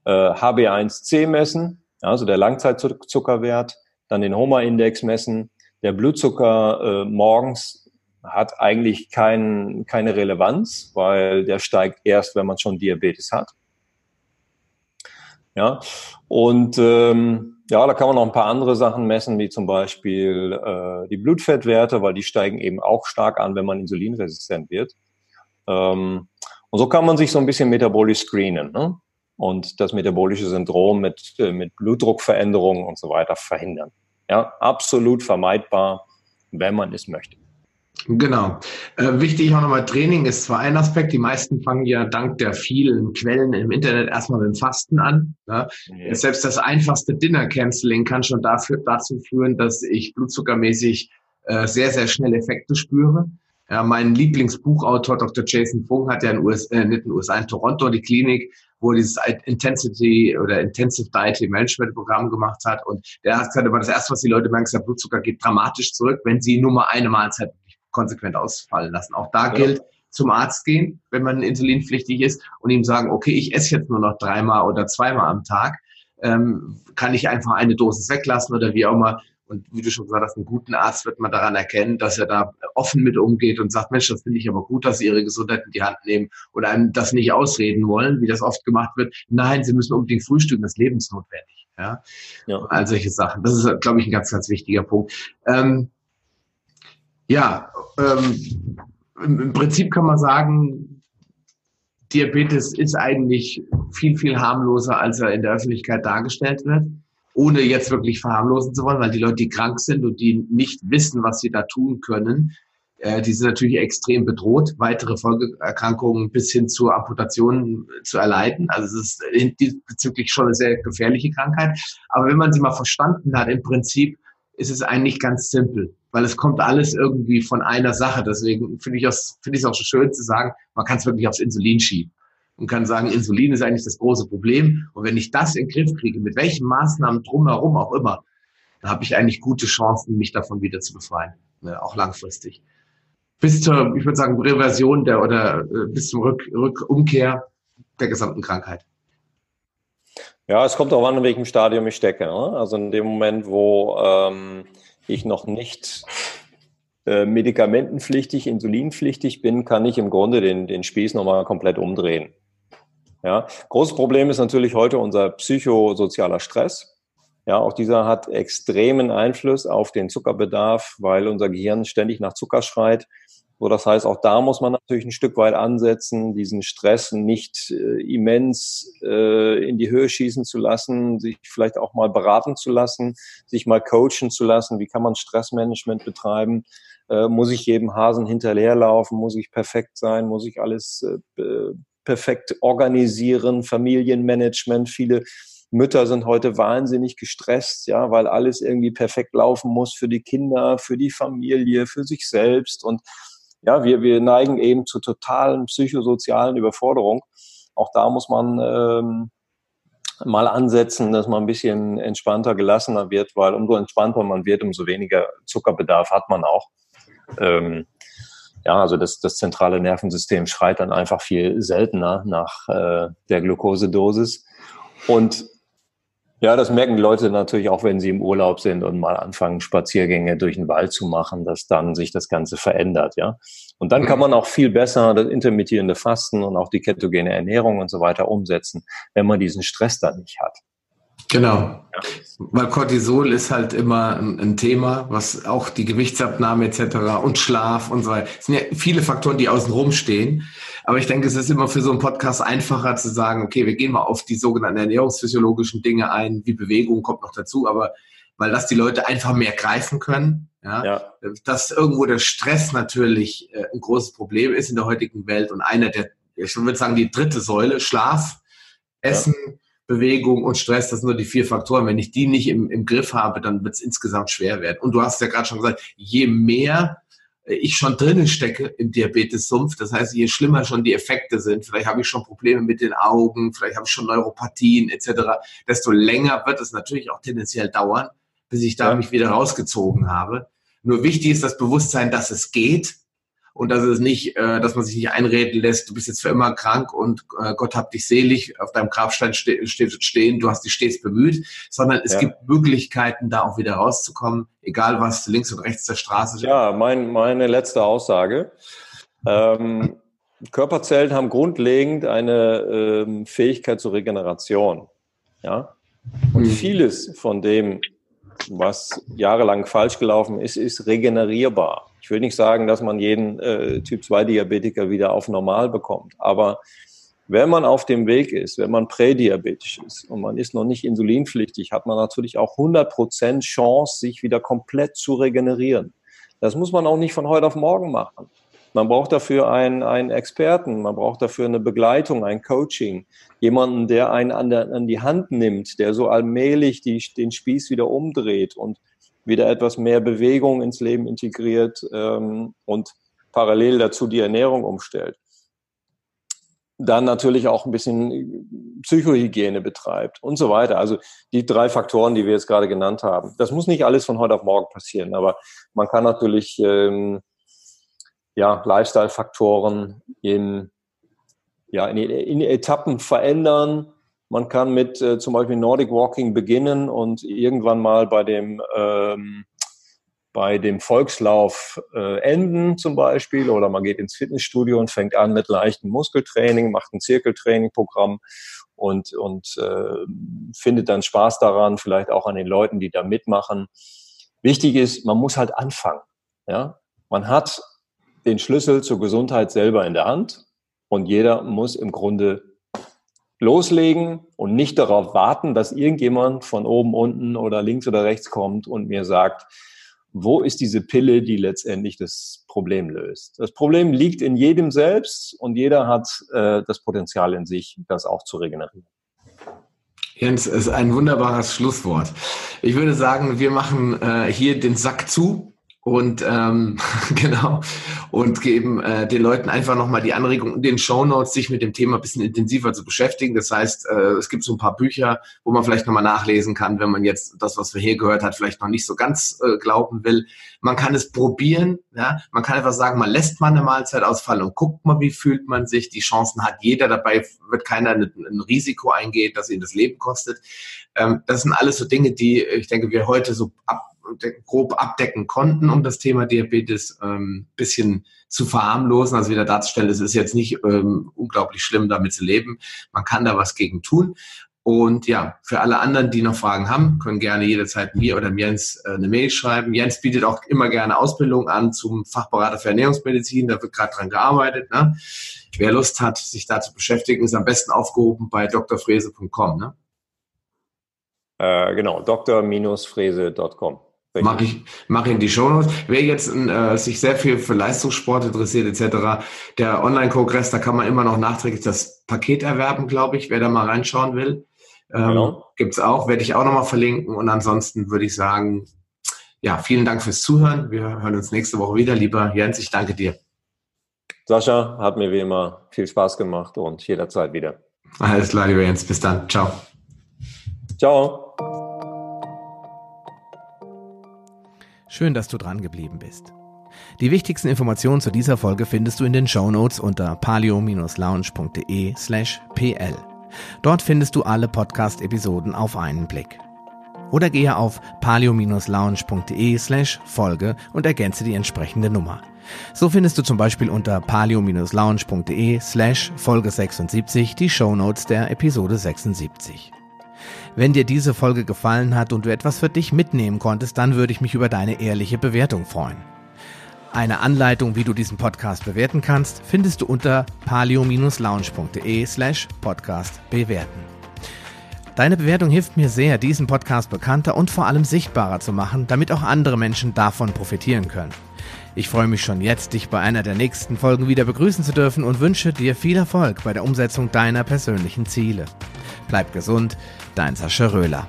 äh, HB1C messen, also der Langzeitzuckerwert, dann den HOMA-Index messen. Der Blutzucker äh, morgens hat eigentlich kein, keine Relevanz, weil der steigt erst, wenn man schon Diabetes hat. Ja, und ähm, ja, da kann man noch ein paar andere Sachen messen, wie zum Beispiel äh, die Blutfettwerte, weil die steigen eben auch stark an, wenn man insulinresistent wird. Ähm, und so kann man sich so ein bisschen metabolisch screenen ne? und das metabolische Syndrom mit, äh, mit Blutdruckveränderungen und so weiter verhindern. Ja, absolut vermeidbar, wenn man es möchte. Genau. Äh, wichtig auch nochmal, Training ist zwar ein Aspekt, die meisten fangen ja dank der vielen Quellen im Internet erstmal mit dem Fasten an. Ne? Ja. Selbst das einfachste Dinner-Canceling kann schon dafür, dazu führen, dass ich blutzuckermäßig äh, sehr, sehr schnell Effekte spüre. Ja, mein Lieblingsbuchautor Dr. Jason Fung hat ja in, US, äh, nicht in den USA, in Toronto die Klinik, wo er dieses Intensity oder Intensive Dietary Management Programm gemacht hat. Und der hat gesagt, aber das erste, was die Leute merken, ist, der Blutzucker geht dramatisch zurück, wenn sie nur mal eine Mahlzeit konsequent ausfallen lassen. Auch da ja. gilt, zum Arzt gehen, wenn man insulinpflichtig ist und ihm sagen, okay, ich esse jetzt nur noch dreimal oder zweimal am Tag, ähm, kann ich einfach eine Dosis weglassen oder wie auch immer. Und wie du schon gesagt hast, einen guten Arzt wird man daran erkennen, dass er da offen mit umgeht und sagt, Mensch, das finde ich aber gut, dass Sie Ihre Gesundheit in die Hand nehmen und einem das nicht ausreden wollen, wie das oft gemacht wird. Nein, Sie müssen unbedingt frühstücken, das ist lebensnotwendig. Ja, ja. all solche Sachen. Das ist, glaube ich, ein ganz, ganz wichtiger Punkt. Ähm, ja, ähm, im Prinzip kann man sagen, Diabetes ist eigentlich viel, viel harmloser, als er in der Öffentlichkeit dargestellt wird, ohne jetzt wirklich verharmlosen zu wollen, weil die Leute, die krank sind und die nicht wissen, was sie da tun können, äh, die sind natürlich extrem bedroht, weitere Folgeerkrankungen bis hin zu Amputationen zu erleiden. Also es ist diesbezüglich schon eine sehr gefährliche Krankheit. Aber wenn man sie mal verstanden hat, im Prinzip ist es eigentlich ganz simpel weil es kommt alles irgendwie von einer Sache. Deswegen finde ich es finde auch so schön zu sagen, man kann es wirklich aufs Insulin schieben und kann sagen, Insulin ist eigentlich das große Problem. Und wenn ich das in den Griff kriege, mit welchen Maßnahmen drumherum auch immer, dann habe ich eigentlich gute Chancen, mich davon wieder zu befreien, ne, auch langfristig. Bis zur, ich würde sagen, Reversion der oder äh, bis zum Rück, Rückumkehr der gesamten Krankheit. Ja, es kommt auch an, in welchem Stadium ich stecke. Ne? Also in dem Moment, wo ähm, ich noch nicht äh, medikamentenpflichtig, insulinpflichtig bin, kann ich im Grunde den, den Spieß nochmal komplett umdrehen. Ja, großes Problem ist natürlich heute unser psychosozialer Stress. Ja, auch dieser hat extremen Einfluss auf den Zuckerbedarf, weil unser Gehirn ständig nach Zucker schreit. So, das heißt, auch da muss man natürlich ein Stück weit ansetzen, diesen Stress nicht äh, immens äh, in die Höhe schießen zu lassen, sich vielleicht auch mal beraten zu lassen, sich mal coachen zu lassen. Wie kann man Stressmanagement betreiben? Äh, muss ich jedem Hasen hinterherlaufen? Muss ich perfekt sein? Muss ich alles äh, perfekt organisieren? Familienmanagement? Viele Mütter sind heute wahnsinnig gestresst, ja, weil alles irgendwie perfekt laufen muss für die Kinder, für die Familie, für sich selbst und ja, wir, wir neigen eben zu totalen psychosozialen Überforderung. Auch da muss man ähm, mal ansetzen, dass man ein bisschen entspannter, gelassener wird, weil umso entspannter man wird, umso weniger Zuckerbedarf hat man auch. Ähm, ja, also das, das zentrale Nervensystem schreit dann einfach viel seltener nach äh, der Glukosedosis. Und Ja, das merken die Leute natürlich auch, wenn sie im Urlaub sind und mal anfangen, Spaziergänge durch den Wald zu machen, dass dann sich das Ganze verändert, ja. Und dann kann mhm. man auch viel besser das intermittierende Fasten und auch die ketogene Ernährung und so weiter umsetzen, wenn man diesen Stress dann nicht hat. Genau. Weil Cortisol ist halt immer ein, ein, Thema, was auch die Gewichtsabnahme etc. und Schlaf und so weiter. Es sind ja viele Faktoren, die außen rum stehen. Aber ich denke, es ist immer für so einen Podcast einfacher zu sagen, okay, wir gehen mal auf die sogenannten ernährungsphysiologischen Dinge ein, wie Bewegung kommt noch dazu, aber weil das die Leute einfach mehr greifen können. Ja, ja. Dass irgendwo der Stress natürlich äh, ein großes Problem ist in der heutigen Welt und einer der, ich würde sagen, die dritte Säule, Schlaf, Essen, ja Bewegung und Stress, das sind nur die vier Faktoren. Wenn ich die nicht im, im Griff habe, dann wird es insgesamt schwer werden. Und du hast ja gerade schon gesagt, je mehr ich schon drinnen stecke im Diabetes-Sumpf, das heißt, je schlimmer schon die Effekte sind, vielleicht habe ich schon Probleme mit den Augen, vielleicht habe ich schon Neuropathien etc., desto länger wird es natürlich auch tendenziell dauern, bis ich da mich wieder rausgezogen habe. Nur wichtig ist das Bewusstsein, dass es geht und dass es nicht, äh, dass man sich nicht einreden lässt, du bist jetzt für immer krank und äh, Gott hab dich selig, auf deinem Grabstein ste steht stehen, du hast dich stets bemüht, sondern es ja. gibt Möglichkeiten, da auch wieder rauszukommen, egal was links und rechts der Straße steht. Ja, mein, meine letzte Aussage. Ähm, Körperzellen haben grundlegend eine ähm, Fähigkeit zur Regeneration. Ja? Und hm. vieles von dem, was jahrelang falsch gelaufen ist, ist regenerierbar. Ich will nicht sagen, dass man jeden äh, Typ-2-Diabetiker wieder auf normal bekommt, aber wenn man auf dem Weg ist, wenn man prädiabetisch ist und man ist noch nicht insulinpflichtig, hat man natürlich auch 100% Chance, sich wieder komplett zu regenerieren. Das muss man auch nicht von heute auf morgen machen. Man braucht dafür einen, einen Experten, man braucht dafür eine Begleitung, ein Coaching, jemanden, der einen an, der, an die Hand nimmt, der so allmählich die, den Spieß wieder umdreht und wieder etwas mehr Bewegung ins Leben integriert ähm, und parallel dazu die Ernährung umstellt. Dann natürlich auch ein bisschen Psychohygiene betreibt und so weiter. Also die drei Faktoren, die wir jetzt gerade genannt haben. Das muss nicht alles von heute auf morgen passieren, aber man kann natürlich ähm, ja, Lifestyle-Faktoren in, ja, in, in Etappen verändern, man kann mit äh, zum Beispiel Nordic Walking beginnen und irgendwann mal bei dem, ähm, bei dem Volkslauf äh, enden zum Beispiel oder man geht ins Fitnessstudio und fängt an mit leichtem Muskeltraining, macht ein Zirkeltraining-Programm und, und äh, findet dann Spaß daran, vielleicht auch an den Leuten, die da mitmachen. Wichtig ist, man muss halt anfangen. Ja? Man hat den Schlüssel zur Gesundheit selber in der Hand und jeder muss im Grunde loslegen und nicht darauf warten, dass irgendjemand von oben, unten oder links oder rechts kommt und mir sagt, wo ist diese Pille, die letztendlich das Problem löst. Das Problem liegt in jedem selbst und jeder hat äh, das Potenzial in sich, das auch zu regenerieren. Jens, ist ein wunderbares Schlusswort. Ich würde sagen, wir machen äh, hier den Sack zu und ähm, genau und geben äh, den Leuten einfach nochmal die Anregung in den Show Notes, sich mit dem Thema ein bisschen intensiver zu beschäftigen. Das heißt, äh, es gibt so ein paar Bücher, wo man vielleicht nochmal nachlesen kann, wenn man jetzt das, was wir hier gehört hat, vielleicht noch nicht so ganz äh, glauben will. Man kann es probieren, ja. Man kann einfach sagen, man lässt mal eine Mahlzeit ausfallen und guckt mal, wie fühlt man sich. Die Chancen hat jeder. Dabei wird keiner ein, ein Risiko eingehen, dass ihn das Leben kostet. Ähm, das sind alles so Dinge, die ich denke, wir heute so ab grob abdecken konnten, um das Thema Diabetes ähm, bisschen zu verharmlosen, also wieder darzustellen, es ist jetzt nicht ähm, unglaublich schlimm, damit zu leben. Man kann da was gegen tun. Und ja, für alle anderen, die noch Fragen haben, können gerne jederzeit mir oder Jens äh, eine Mail schreiben. Jens bietet auch immer gerne Ausbildung an zum Fachberater für Ernährungsmedizin. Da wird gerade dran gearbeitet. Ne? Wer Lust hat, sich da zu beschäftigen, ist am besten aufgehoben bei drfrese.com. Ne? Äh, genau, dr-frese.com. Mache ich, mach in die Show Notes. Wer jetzt äh, sich sehr viel für Leistungssport interessiert etc., der Online-Kongress, da kann man immer noch nachträglich das Paket erwerben, glaube ich, wer da mal reinschauen will. Ähm, genau. Gibt es auch, werde ich auch nochmal verlinken. Und ansonsten würde ich sagen, ja, vielen Dank fürs Zuhören. Wir hören uns nächste Woche wieder. Lieber Jens, ich danke dir. Sascha, hat mir wie immer viel Spaß gemacht und jederzeit wieder. Alles klar, lieber Jens. Bis dann. Ciao. Ciao. Schön, dass du dran geblieben bist. Die wichtigsten Informationen zu dieser Folge findest du in den Show Notes unter palio-lounge.de slash pl. Dort findest du alle Podcast-Episoden auf einen Blick. Oder gehe auf palio-lounge.de slash Folge und ergänze die entsprechende Nummer. So findest du zum Beispiel unter palio-lounge.de slash Folge 76 die Shownotes der Episode 76. Wenn dir diese Folge gefallen hat und du etwas für dich mitnehmen konntest, dann würde ich mich über deine ehrliche Bewertung freuen. Eine Anleitung, wie du diesen Podcast bewerten kannst, findest du unter palio-lounge.de slash podcast bewerten. Deine Bewertung hilft mir sehr, diesen Podcast bekannter und vor allem sichtbarer zu machen, damit auch andere Menschen davon profitieren können. Ich freue mich schon jetzt, dich bei einer der nächsten Folgen wieder begrüßen zu dürfen und wünsche dir viel Erfolg bei der Umsetzung deiner persönlichen Ziele. Bleib gesund, dein Sascha Röhler.